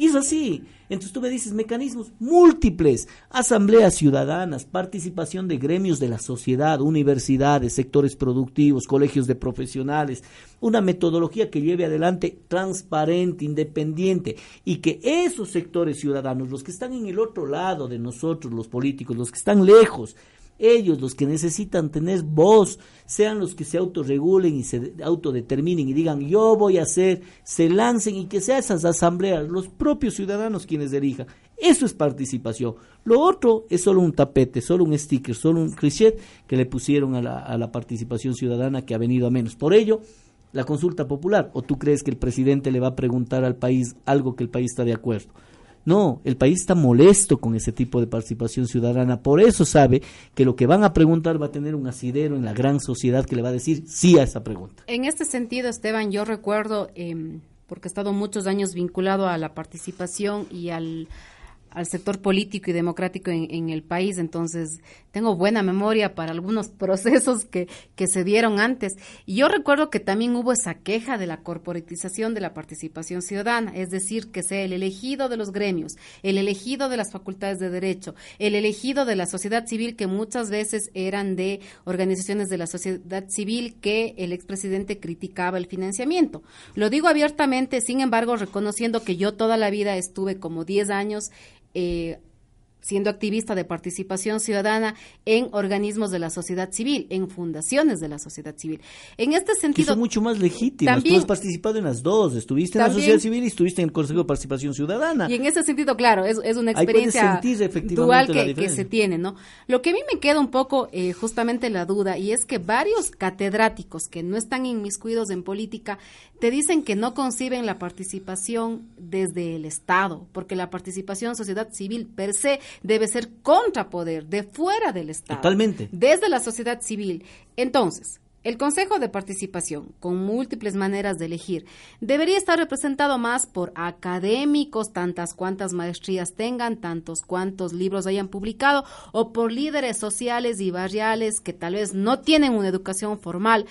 Y es así. Entonces tú me dices mecanismos múltiples, asambleas ciudadanas, participación de gremios de la sociedad, universidades, sectores productivos, colegios de profesionales, una metodología que lleve adelante transparente, independiente y que esos sectores ciudadanos, los que están en el otro lado de nosotros, los políticos, los que están lejos, ellos, los que necesitan tener voz, sean los que se autorregulen y se autodeterminen y digan yo voy a hacer, se lancen y que sean esas asambleas, los propios ciudadanos quienes elijan. Eso es participación. Lo otro es solo un tapete, solo un sticker, solo un cliché que le pusieron a la, a la participación ciudadana que ha venido a menos. Por ello, la consulta popular. ¿O tú crees que el presidente le va a preguntar al país algo que el país está de acuerdo? No, el país está molesto con ese tipo de participación ciudadana, por eso sabe que lo que van a preguntar va a tener un asidero en la gran sociedad que le va a decir sí a esa pregunta. En este sentido, Esteban, yo recuerdo, eh, porque he estado muchos años vinculado a la participación y al al sector político y democrático en, el país, entonces tengo buena memoria para algunos procesos que, que se dieron antes. Y yo recuerdo que también hubo esa queja de la corporatización de la participación ciudadana, es decir, que sea el elegido de los gremios, el elegido de las facultades de derecho, el elegido de la sociedad civil, que muchas veces eran de organizaciones de la sociedad civil que el expresidente criticaba el financiamiento. Lo digo abiertamente, sin embargo, reconociendo que yo toda la vida estuve como 10 años eh, siendo activista de participación ciudadana en organismos de la sociedad civil, en fundaciones de la sociedad civil. En este sentido... Que mucho más legítimo. Tú has participado en las dos. Estuviste en la sociedad civil y estuviste en el Consejo de Participación Ciudadana. Y en ese sentido, claro, es, es una experiencia dual que, que, se tiene, ¿no? Lo que a mí me queda un poco eh, justamente la duda y es que varios catedráticos que no están inmiscuidos en política te dicen que no conciben la participación desde el Estado, porque la participación sociedad civil per se debe ser contrapoder, de fuera del Estado. Totalmente. Desde la sociedad civil. Entonces, El Consejo de Participación, con múltiples maneras de elegir, debería estar representado más por académicos, tantas cuantas maestrías tengan, tantos cuantos libros hayan publicado, o por líderes sociales y barriales que tal vez no tienen una educación formal,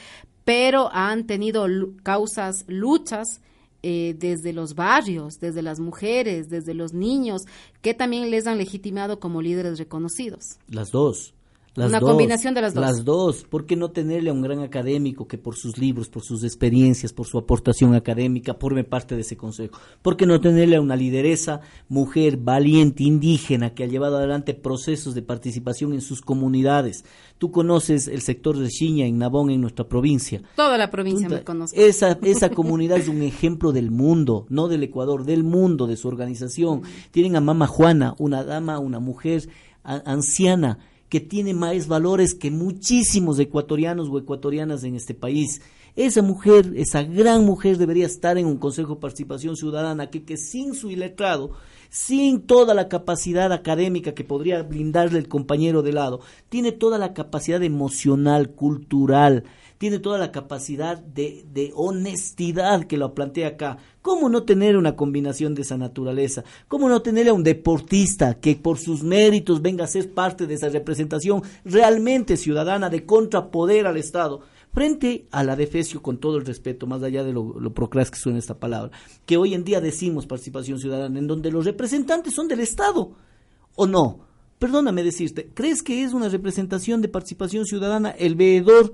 pero han tenido causas, luchas eh, desde los barrios, desde las mujeres, desde los niños, que también les han legitimado como líderes reconocidos. Las dos. Una combinación de las dos. Las dos. ¿Por qué no tenerle a un gran académico que por sus libros, por sus experiencias, por su aportación académica, forme parte de ese consejo? ¿Por qué no tenerle a una lideresa, mujer, valiente, indígena, que ha llevado adelante procesos de participación en sus comunidades? Tú conoces el sector de Xiña, en Nabón, en nuestra provincia. Toda la provincia me conoce. Esa, esa comunidad es un ejemplo del mundo, no del Ecuador, del mundo, de su organización. Tienen a Mama Juana, una dama, una mujer anciana que tiene más valores que muchísimos ecuatorianos o ecuatorianas en este país. Esa mujer, esa gran mujer debería estar en un Consejo de Participación Ciudadana que, que sin su iletrado, sin toda la capacidad académica que podría brindarle el compañero de lado, tiene toda la capacidad emocional, cultural, tiene toda la capacidad de, de honestidad que lo plantea acá. ¿Cómo no tener una combinación de esa naturaleza? ¿Cómo no tener a un deportista que por sus méritos venga a ser parte de esa representación realmente ciudadana de contrapoder al Estado? Frente a la defesio, con todo el respeto, más allá de lo, lo procras que suena esta palabra, que hoy en día decimos participación ciudadana, en donde los representantes son del Estado, ¿o no? Perdóname decirte, ¿crees que es una representación de participación ciudadana el veedor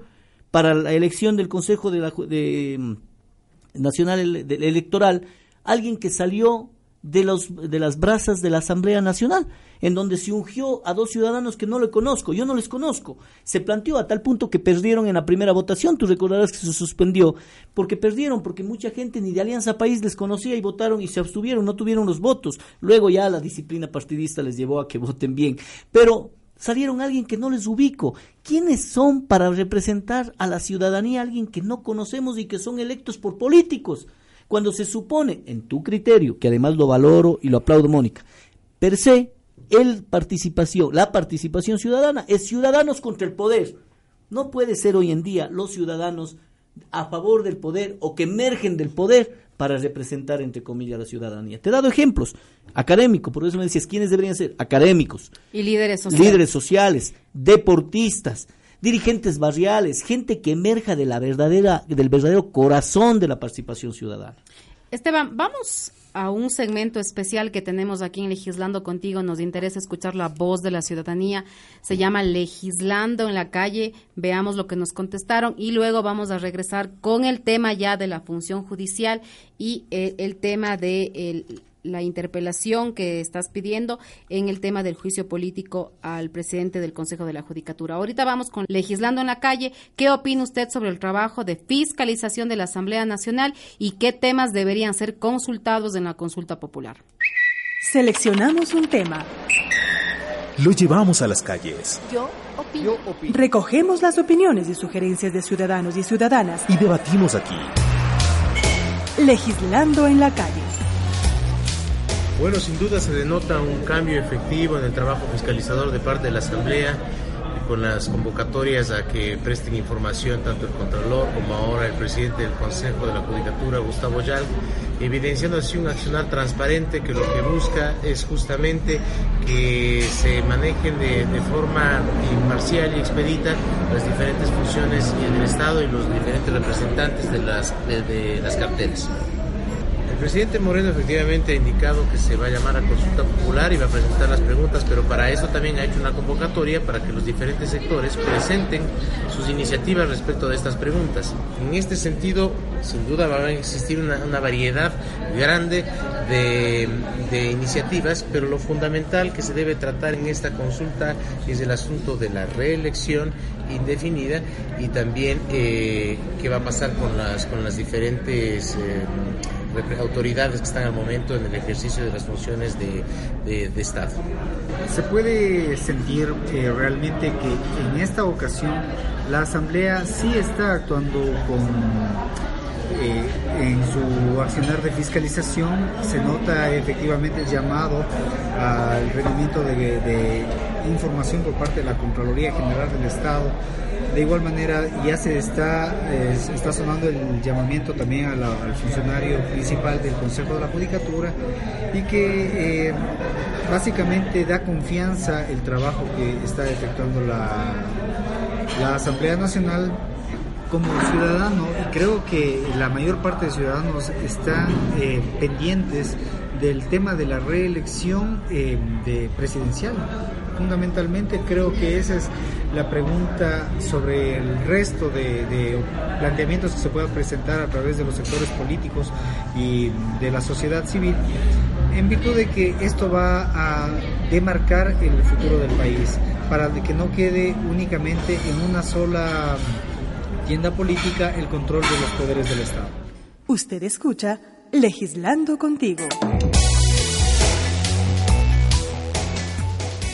para la elección del Consejo de la, de, mm, Nacional Electoral alguien que salió de, los, de las brasas de la Asamblea Nacional, en donde se ungió a dos ciudadanos que no le conozco, yo no les conozco. Se planteó a tal punto que perdieron en la primera votación, tú recordarás que se suspendió, porque perdieron, porque mucha gente ni de Alianza País les conocía y votaron y se abstuvieron, no tuvieron los votos. Luego ya la disciplina partidista les llevó a que voten bien. Pero salieron alguien que no les ubico. ¿Quiénes son para representar a la ciudadanía alguien que no conocemos y que son electos por políticos? Cuando se supone, en tu criterio, que además lo valoro y lo aplaudo, Mónica, per se, el participación, la participación ciudadana es ciudadanos contra el poder. No puede ser hoy en día los ciudadanos a favor del poder o que emergen del poder para representar, entre comillas, a la ciudadanía. Te he dado ejemplos académicos, por eso me decías, ¿quiénes deberían ser? Académicos. Y líderes sociales. Líderes sociales, deportistas, dirigentes barriales, gente que emerja de la verdadera, del verdadero corazón de la participación ciudadana. Esteban, vamos a un segmento especial que tenemos aquí en Legislando contigo. Nos interesa escuchar la voz de la ciudadanía. Se llama Legislando en la calle. Veamos lo que nos contestaron y luego vamos a regresar con el tema ya de la función judicial y eh, el tema de la interpelación que estás pidiendo en el tema del juicio político al presidente del Consejo de la Judicatura. Ahorita vamos con legislando en la calle. ¿Qué opina usted sobre el trabajo de fiscalización de la Asamblea Nacional y qué temas deberían ser consultados en la consulta popular? Seleccionamos un tema. Lo llevamos a las calles. Yo opino. Recogemos las opiniones y sugerencias de ciudadanos y ciudadanas. Y debatimos aquí. Legislando en la calle. Bueno, sin duda se denota un cambio efectivo en el trabajo fiscalizador de parte de la Asamblea con las convocatorias a que presten información tanto el Contralor como ahora el presidente del Consejo de la Judicatura, Gustavo Yal, evidenciando así un accionar transparente que lo que busca es justamente que se manejen de, forma imparcial y expedita las diferentes funciones del Estado y los diferentes representantes de las, de las carteras. El presidente Moreno efectivamente ha indicado que se va a llamar a consulta popular y va a presentar las preguntas, pero para eso también ha hecho una convocatoria para que los diferentes sectores presenten sus iniciativas respecto de estas preguntas. En este sentido, sin duda va a existir una, variedad grande de, iniciativas, pero lo fundamental que se debe tratar en esta consulta es el asunto de la reelección indefinida y también eh, qué va a pasar con las, con las diferentes... Eh, autoridades que están al momento en el ejercicio de las funciones de, Estado. Se puede sentir eh, realmente que en esta ocasión la Asamblea sí está actuando con eh, en su accionar de fiscalización se nota efectivamente el llamado al rendimiento de, de, información por parte de la Contraloría General del Estado De igual manera, ya se está, está sonando el llamamiento también al funcionario principal del Consejo de la Judicatura y que eh, básicamente da confianza el trabajo que está efectuando la, Asamblea Nacional como ciudadano, y creo que la mayor parte de ciudadanos están eh, pendientes del tema de la reelección eh, de presidencial. Fundamentalmente creo que esa es la pregunta sobre el resto de, planteamientos que se puedan presentar a través de los sectores políticos y de la sociedad civil, en virtud de que esto va a demarcar el futuro del país, para que no quede únicamente en una sola tienda política el control de los poderes del Estado. Usted escucha Legislando contigo.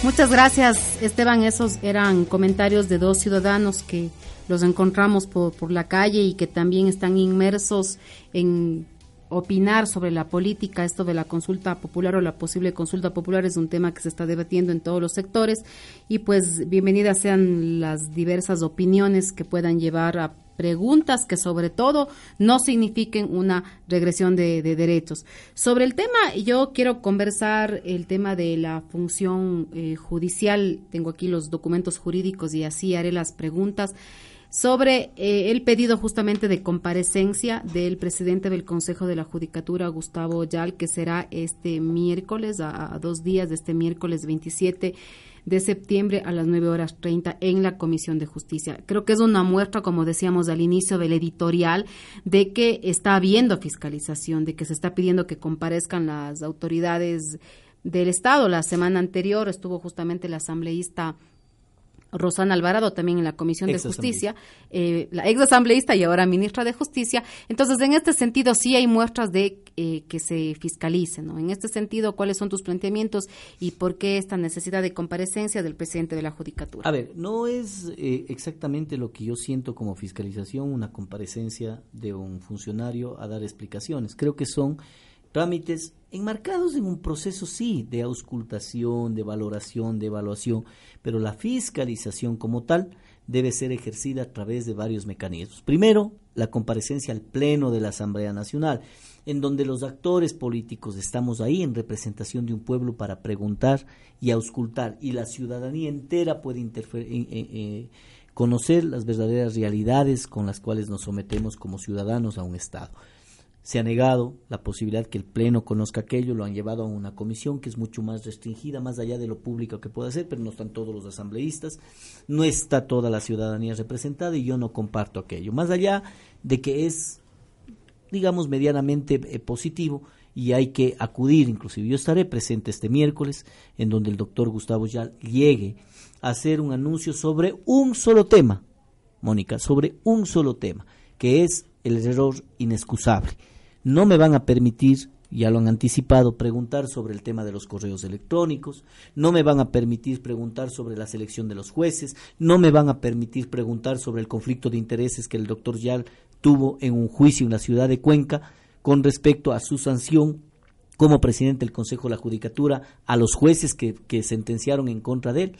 Muchas gracias, Esteban. Esos eran comentarios de dos ciudadanos que los encontramos por, por la calle y que también están inmersos en opinar sobre la política, esto de la consulta popular o la posible consulta popular es un tema que se está debatiendo en todos los sectores y pues bienvenidas sean las diversas opiniones que puedan llevar a preguntas que sobre todo no signifiquen una regresión de, derechos. Sobre el tema, yo quiero conversar el tema de la función eh, judicial. Tengo aquí los documentos jurídicos y así haré las preguntas sobre eh, el pedido justamente de comparecencia del presidente del Consejo de la Judicatura, Gustavo Yal, que será este miércoles, a, a dos días de este miércoles 27 de septiembre a las 9 horas 30 en la Comisión de Justicia. Creo que es una muestra, como decíamos al inicio del editorial, de que está habiendo fiscalización, de que se está pidiendo que comparezcan las autoridades del Estado. La semana anterior estuvo justamente el asambleísta Rosana Alvarado también en la Comisión de Justicia, eh, la ex asambleísta y ahora ministra de Justicia. Entonces, en este sentido, sí hay muestras de eh, que se fiscalice, ¿no? En este sentido, ¿cuáles son tus planteamientos y por qué esta necesidad de comparecencia del presidente de la Judicatura? A ver, no es eh, exactamente lo que yo siento como fiscalización, una comparecencia de un funcionario a dar explicaciones. Creo que son trámites enmarcados en un proceso, sí, de auscultación, de valoración, de evaluación, pero la fiscalización como tal debe ser ejercida a través de varios mecanismos. Primero, la comparecencia al Pleno de la Asamblea Nacional, en donde los actores políticos estamos ahí en representación de un pueblo para preguntar y auscultar, y la ciudadanía entera puede interferir, conocer las verdaderas realidades con las cuales nos sometemos como ciudadanos a un Estado. Se ha negado la posibilidad que el Pleno conozca aquello, lo han llevado a una comisión que es mucho más restringida, más allá de lo público que puede ser, pero no están todos los asambleístas, no está toda la ciudadanía representada y yo no comparto aquello. Más allá de que es, digamos, medianamente eh, positivo y hay que acudir, inclusive yo estaré presente este miércoles, en donde el doctor Gustavo Yal llegue a hacer un anuncio sobre un solo tema, Mónica, sobre un solo tema, que es el error inexcusable no me van a permitir, ya lo han anticipado, preguntar sobre el tema de los correos electrónicos, no me van a permitir preguntar sobre la selección de los jueces, no me van a permitir preguntar sobre el conflicto de intereses que el doctor Yal tuvo en un juicio en la ciudad de Cuenca con respecto a su sanción como presidente del Consejo de la Judicatura a los jueces que, que sentenciaron en contra de él.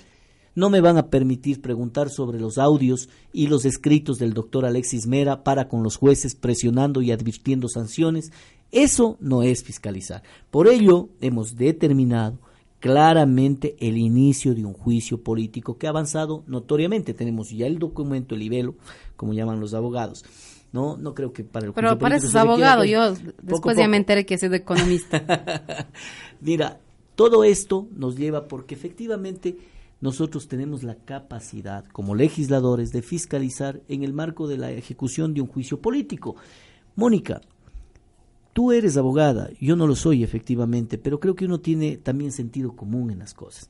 No me van a permitir preguntar sobre los audios y los escritos del doctor Alexis Mera para con los jueces presionando y advirtiendo sanciones. Eso no es fiscalizar. Por ello, hemos determinado claramente el inicio de un juicio político que ha avanzado notoriamente. Tenemos ya el documento, el libelo, como llaman los abogados. No, no creo que para el Pero pareces abogado, yo después ya me enteré que sido economista. Mira, todo esto nos lleva porque efectivamente nosotros tenemos la capacidad como legisladores de fiscalizar en el marco de la ejecución de un juicio político. Mónica, tú eres abogada, yo no lo soy efectivamente, pero creo que uno tiene también sentido común en las cosas.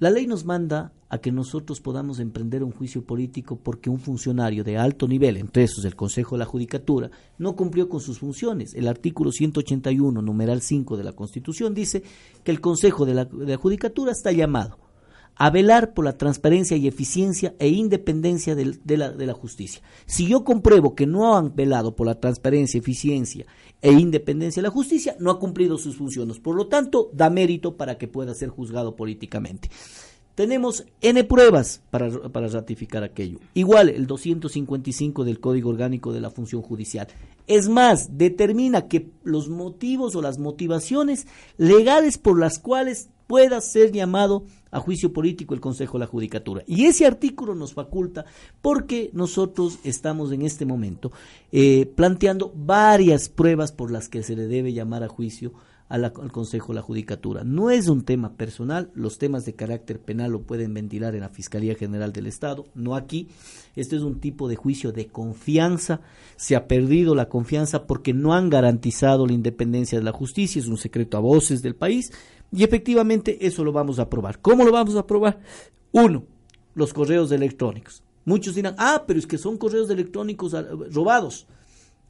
La ley nos manda a que nosotros podamos emprender un juicio político porque un funcionario de alto nivel, entre esos el Consejo de la Judicatura, no cumplió con sus funciones. El artículo 181, numeral 5 de la Constitución dice que el Consejo de la, de la Judicatura está llamado a velar por la transparencia y eficiencia e independencia de, la, justicia. Si yo compruebo que no han velado por la transparencia, eficiencia e independencia de la justicia, no ha cumplido sus funciones. Por lo tanto, da mérito para que pueda ser juzgado políticamente. tenemos N pruebas para, para, ratificar aquello. Igual el 255 del Código Orgánico de la Función Judicial. Es más, determina que los motivos o las motivaciones legales por las cuales pueda ser llamado a juicio político el Consejo de la Judicatura. Y ese artículo nos faculta porque nosotros estamos en este momento eh, planteando varias pruebas por las que se le debe llamar a juicio al Consejo de la Judicatura. No es un tema personal, los temas de carácter penal lo pueden ventilar en la Fiscalía General del Estado, no aquí. Este es un tipo de juicio de confianza, se ha perdido la confianza porque no han garantizado la independencia de la justicia, es un secreto a voces del país y efectivamente eso lo vamos a probar. ¿Cómo lo vamos a probar? Uno, los correos electrónicos. Muchos dirán, ah, pero es que son correos electrónicos ah, robados.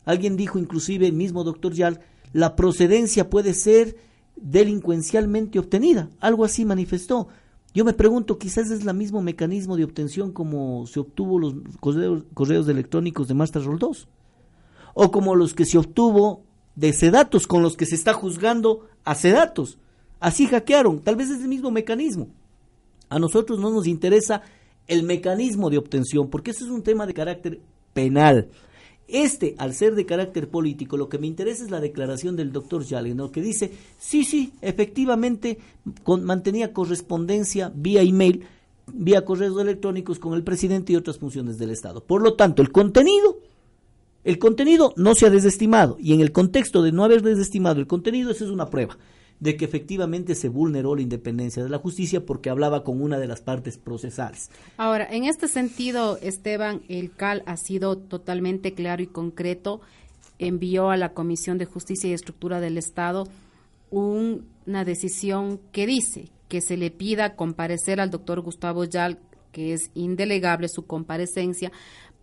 Alguien dijo, inclusive el mismo doctor Yal, la procedencia puede ser delincuencialmente obtenida. Algo así manifestó. Yo me pregunto, quizás es el mismo mecanismo de obtención como se obtuvo los correos, electrónicos de Master Roll 2. O como los que se obtuvo de Sedatos, con los que se está juzgando a Sedatos. Así hackearon. Tal vez es el mismo mecanismo. A nosotros no nos interesa el mecanismo de obtención, porque eso es un tema de carácter penal. Este, al ser de carácter político, lo que me interesa es la declaración del doctor Yalen, que dice, sí, sí, efectivamente mantenía correspondencia vía email, vía correos electrónicos con el presidente y otras funciones del Estado. Por lo tanto, el contenido, el contenido no se ha desestimado, y en el contexto de no haber desestimado el contenido, esa es una prueba de que efectivamente se vulneró la independencia de la justicia porque hablaba con una de las partes procesales. Ahora, en este sentido, Esteban, el CAL ha sido totalmente claro y concreto, envió a la Comisión de Justicia y Estructura del Estado una decisión que dice que se le pida comparecer al doctor Gustavo Yal, que es indelegable su comparecencia,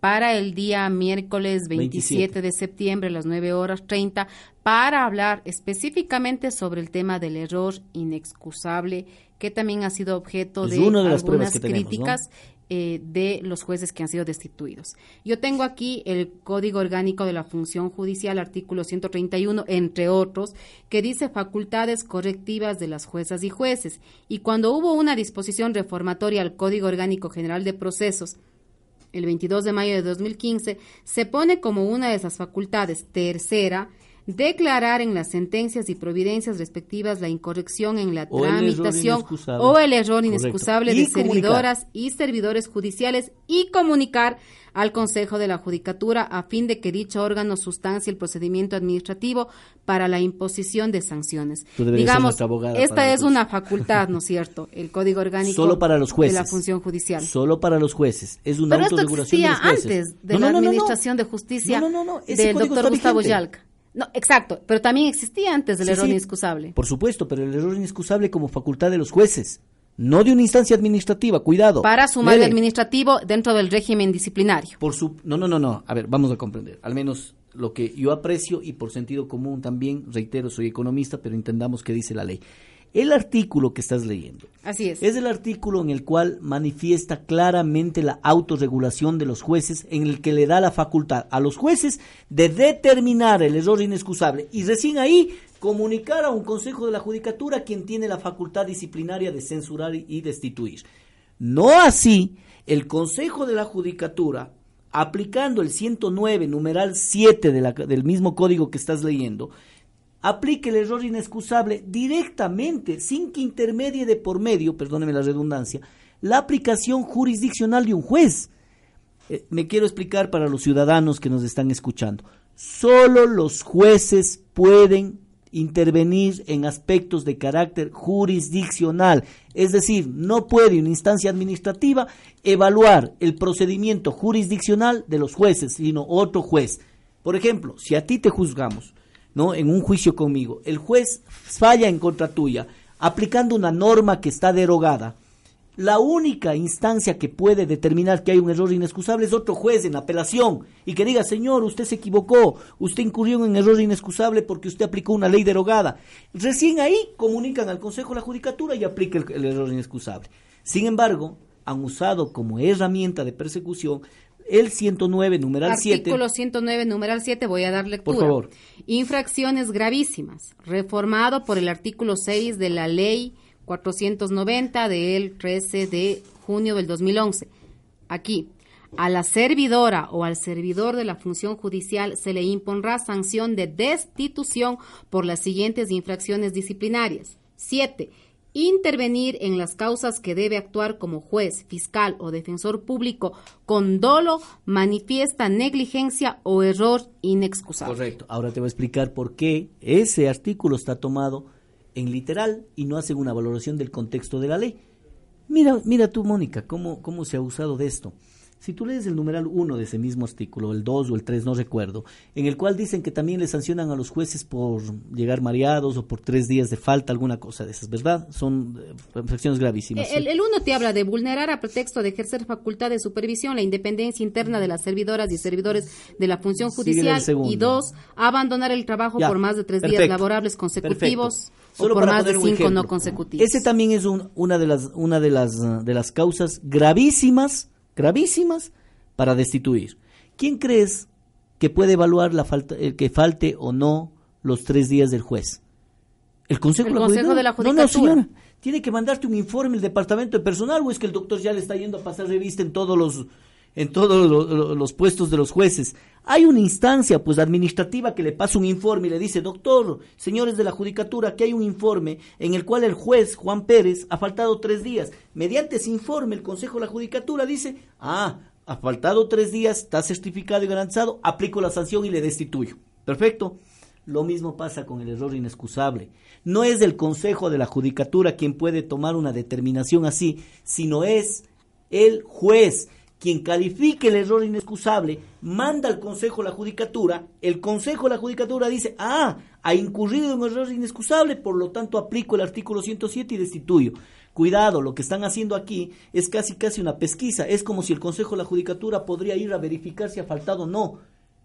para el día miércoles 27, de septiembre a las 9 horas 30 para hablar específicamente sobre el tema del error inexcusable que también ha sido objeto de, algunas críticas eh, de los jueces que han sido destituidos. Yo tengo aquí el Código Orgánico de la Función Judicial, artículo 131, entre otros, que dice facultades correctivas de las juezas y jueces. Y cuando hubo una disposición reformatoria al Código Orgánico General de Procesos, el 22 de mayo de 2015, se pone como una de esas facultades, tercera, declarar en las sentencias y providencias respectivas la incorrección en la tramitación o el error inexcusable de servidoras y servidores judiciales y comunicar al Consejo de la Judicatura a fin de que dicho órgano sustancie el procedimiento administrativo para la imposición de sanciones. Digamos, esta es una facultad, ¿no es cierto? El Código Orgánico Solo para los jueces. de la función judicial. Solo para los jueces. Es una Pero esto existía antes de la Administración de Justicia del doctor Gustavo Yalca. No, exacto, pero también existía antes del error inexcusable. Por supuesto, pero el error inexcusable como facultad de los jueces, no de una instancia administrativa, cuidado. Para sumar el administrativo dentro del régimen disciplinario. Por su, no, no, no, no, a ver, vamos a comprender, al menos lo que yo aprecio y por sentido común también, reitero, soy economista, pero entendamos qué dice la ley. El artículo que estás leyendo. Así es. Es el artículo en el cual manifiesta claramente la autorregulación de los jueces, en el que le da la facultad a los jueces de determinar el error inexcusable y recién ahí comunicar a un consejo de la judicatura quien tiene la facultad disciplinaria de censurar y destituir. No así el consejo de la judicatura aplicando el 109 numeral 7 del mismo código que estás leyendo, aplique el error inexcusable directamente, sin que intermedie de por medio, perdóneme la redundancia, la aplicación jurisdiccional de un juez. Eh, me quiero explicar para los ciudadanos que nos están escuchando. Solo los jueces pueden intervenir en aspectos de carácter jurisdiccional. Es decir, no puede una instancia administrativa evaluar el procedimiento jurisdiccional de los jueces, sino otro juez. Por ejemplo, si a ti te juzgamos ¿no? En un juicio conmigo, el juez falla en contra tuya, aplicando una norma que está derogada. La única instancia que puede determinar que hay un error inexcusable es otro juez en apelación y que diga, señor, usted se equivocó, usted incurrió en un error inexcusable porque usted aplicó una ley derogada. Recién ahí comunican al Consejo de la Judicatura y aplica el, el error inexcusable. Sin embargo, han usado como herramienta de persecución el 109, numeral 7. Artículo 109, numeral 7, voy a dar lectura. Por favor. Infracciones gravísimas, reformado por el artículo 6 de la ley 490 del 13 de junio del 2011. Aquí, a la servidora o al servidor de la función judicial se le impondrá sanción de destitución por las siguientes infracciones disciplinarias. 7 intervenir en las causas que debe actuar como juez, fiscal o defensor público con dolo, manifiesta negligencia o error inexcusable. Correcto. Ahora te voy a explicar por qué ese artículo está tomado en literal y no hacen una valoración del contexto de la ley. Mira, mira tú, Mónica, cómo, cómo se ha usado de esto. Si tú lees el numeral 1 de ese mismo artículo, el 2 o el 3, no recuerdo, en el cual dicen que también le sancionan a los jueces por llegar mareados o por tres días de falta, alguna cosa de esas, ¿verdad? Son eh, infracciones gravísimas. El, el uno te habla de vulnerar a pretexto de ejercer facultad de supervisión la independencia interna de las servidoras y servidores de la función judicial. Y dos, abandonar el trabajo por más de tres días laborables consecutivos. o por más de cinco no consecutivos. Ese también es una de las una de las de las causas gravísimas gravísimas para destituir. ¿Quién crees que puede evaluar la falta, el que falte o no los tres días del juez? El Consejo, de, la Judicatura. No, no, señora. Tiene que mandarte un informe el departamento de personal o es que el doctor ya le está yendo a pasar revista en todos los en todos los, puestos de los jueces. Hay una instancia, pues, administrativa que le pasa un informe y le dice, doctor, señores de la judicatura, que hay un informe en el cual el juez Juan Pérez ha faltado tres días. Mediante ese informe, el Consejo de la Judicatura dice, ah, ha faltado tres días, está certificado y garantizado, aplico la sanción y le destituyo. Perfecto. Lo mismo pasa con el error inexcusable. No es el Consejo de la Judicatura quien puede tomar una determinación así, sino es el juez quien califique el error inexcusable, manda al Consejo de la Judicatura, el Consejo de la Judicatura dice, ah, ha incurrido en un error inexcusable, por lo tanto aplico el artículo 107 y destituyo. Cuidado, lo que están haciendo aquí es casi casi una pesquisa, es como si el Consejo de la Judicatura podría ir a verificar si ha faltado o no.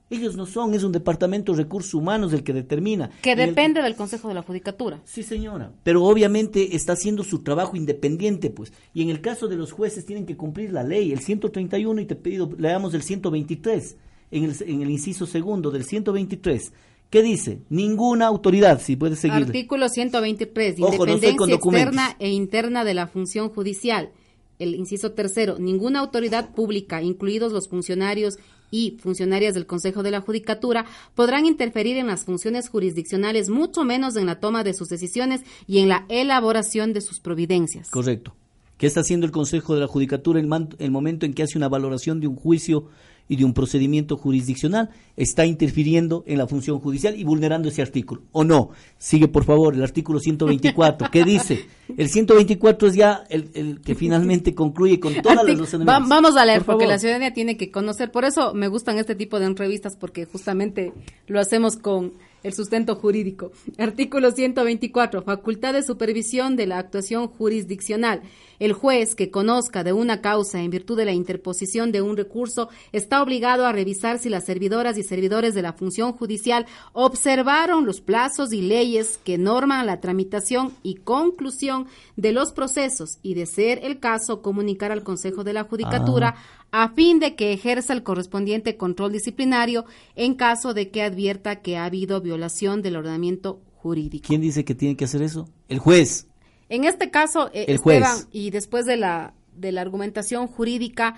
Ellos no son, es un departamento de recursos humanos el que determina. Que depende del Consejo de la Judicatura. Sí, señora. Pero obviamente está haciendo su trabajo independiente, pues. Y en el caso de los jueces tienen que cumplir la ley, el 131, y te pido, leamos el 123, en el, en el inciso segundo del 123. ¿Qué dice? Ninguna autoridad, si puede seguir. Artículo 123, independencia externa e interna de la función judicial. El inciso tercero, ninguna autoridad pública, incluidos los funcionarios y funcionarias del Consejo de la Judicatura podrán interferir en las funciones jurisdiccionales, mucho menos en la toma de sus decisiones y en la elaboración de sus providencias. Correcto. ¿Qué está haciendo el Consejo de la Judicatura en el momento en que hace una valoración de un juicio y de un procedimiento jurisdiccional? Está interfiriendo en la función judicial y vulnerando ese artículo. ¿O no? Sigue, por favor, el artículo 124. ¿Qué dice? El 124 es ya el, que finalmente concluye con todas las Vamos a leer, porque la ciudadanía tiene que conocer. Por eso me gustan este tipo de entrevistas, porque justamente lo hacemos con el sustento jurídico. Artículo 124. Facultad de supervisión de la actuación jurisdiccional. El juez que conozca de una causa en virtud de la interposición de un recurso está obligado a revisar si las servidoras y servidores de la función judicial observaron los plazos y leyes que norman la tramitación y conclusión de los procesos y, de ser el caso, comunicar al Consejo de la Judicatura ah. A fin de que ejerza el correspondiente control disciplinario en caso de que advierta que ha habido violación del ordenamiento jurídico. ¿Quién dice que tiene que hacer eso? El juez. En este caso, eh, Esteban, y después de la, de la argumentación jurídica,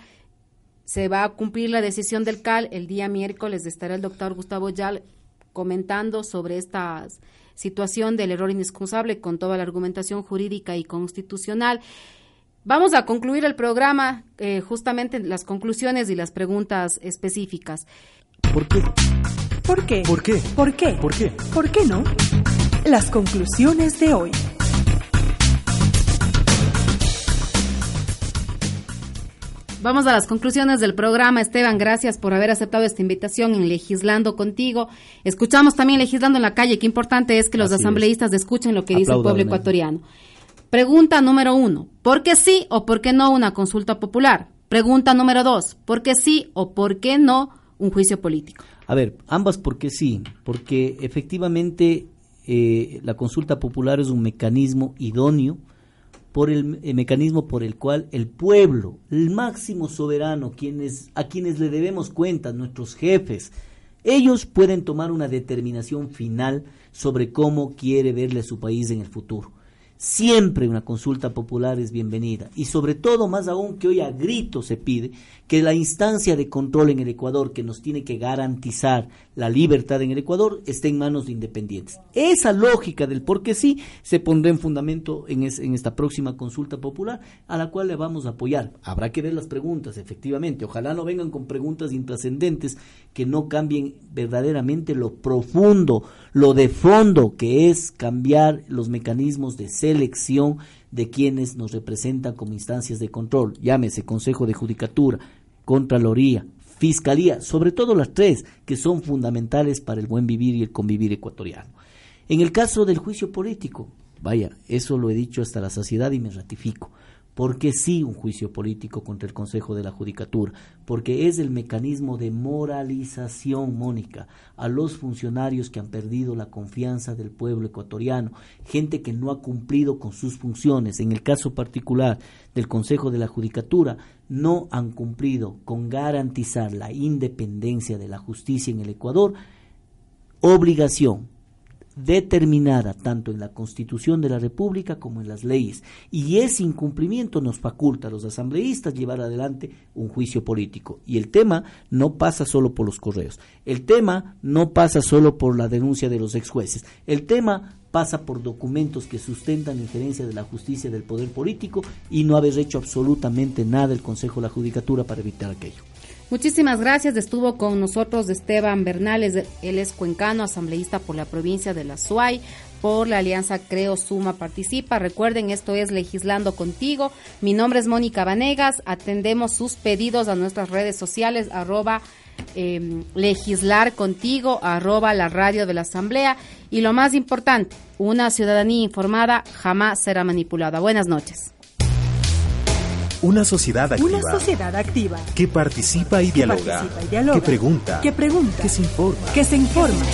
se va a cumplir la decisión del CAL. El día miércoles estará el doctor Gustavo Yal comentando sobre esta situación del error inexcusable con toda la argumentación jurídica y constitucional. Vamos a concluir el programa eh, justamente las conclusiones y las preguntas específicas. ¿Por qué? ¿Por qué? ¿Por qué? ¿Por qué? ¿Por qué? ¿Por qué no? Las conclusiones de hoy. Vamos a las conclusiones del programa. Esteban, gracias por haber aceptado esta invitación en Legislando contigo. Escuchamos también Legislando en la calle. Qué importante es que los asambleístas escuchen lo que dice el pueblo ecuatoriano. Pregunta número uno, ¿por qué sí o por qué no una consulta popular? Pregunta número dos, ¿por qué sí o por qué no un juicio político? A ver, ambas por qué sí, porque efectivamente eh, la consulta popular es un mecanismo idóneo por el, mecanismo por el cual el pueblo, el máximo soberano, quienes, a quienes le debemos cuenta, nuestros jefes, ellos pueden tomar una determinación final sobre cómo quiere verle su país en el futuro. Siempre una consulta popular es bienvenida. Y sobre todo, más aún que hoy a grito se pide, que la instancia de control en el Ecuador que nos tiene que garantizar la libertad en el Ecuador esté en manos de independientes. Esa lógica del por qué sí se pondrá en fundamento en, en esta próxima consulta popular a la cual le vamos a apoyar. Habrá que ver las preguntas, efectivamente. Ojalá no vengan con preguntas intrascendentes que no cambien verdaderamente lo profundo, lo de fondo que es cambiar los mecanismos de selección de quienes nos representan como instancias de control, llámese Consejo de Judicatura, Contraloría, Fiscalía, sobre todo las tres que son fundamentales para el buen vivir y el convivir ecuatoriano. En el caso del juicio político, vaya, eso lo he dicho hasta la saciedad y me ratifico. Porque sí un juicio político contra el Consejo de la Judicatura? Porque es el mecanismo de moralización, Mónica, a los funcionarios que han perdido la confianza del pueblo ecuatoriano, gente que no ha cumplido con sus funciones. En el caso particular del Consejo de la Judicatura, no han cumplido con garantizar la independencia de la justicia en el Ecuador, obligación determinada tanto en la Constitución de la República como en las leyes. Y ese incumplimiento nos faculta a los asambleístas llevar adelante un juicio político. Y el tema no pasa solo por los correos. El tema no pasa solo por la denuncia de los ex jueces. El tema pasa por documentos que sustentan injerencia de la justicia del poder político y no haber hecho absolutamente nada el Consejo de la Judicatura para evitar aquello. Muchísimas gracias. Estuvo con nosotros Esteban Bernales, él es cuencano, asambleísta por la provincia de la Suay, por la alianza Creo Suma Participa. Recuerden, esto es Legislando Contigo. Mi nombre es Mónica Vanegas. Atendemos sus pedidos a nuestras redes sociales, arroba em, legislar contigo, arroba la radio de la Asamblea. Y lo más importante, una ciudadanía informada jamás será manipulada. Buenas noches. Una sociedad activa. Una sociedad activa. Que participa y dialoga. Que pregunta. Que pregunta. Que se informa. Que se informa.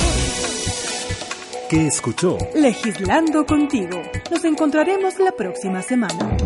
Que escuchó. Legislando contigo. Nos encontraremos la próxima semana.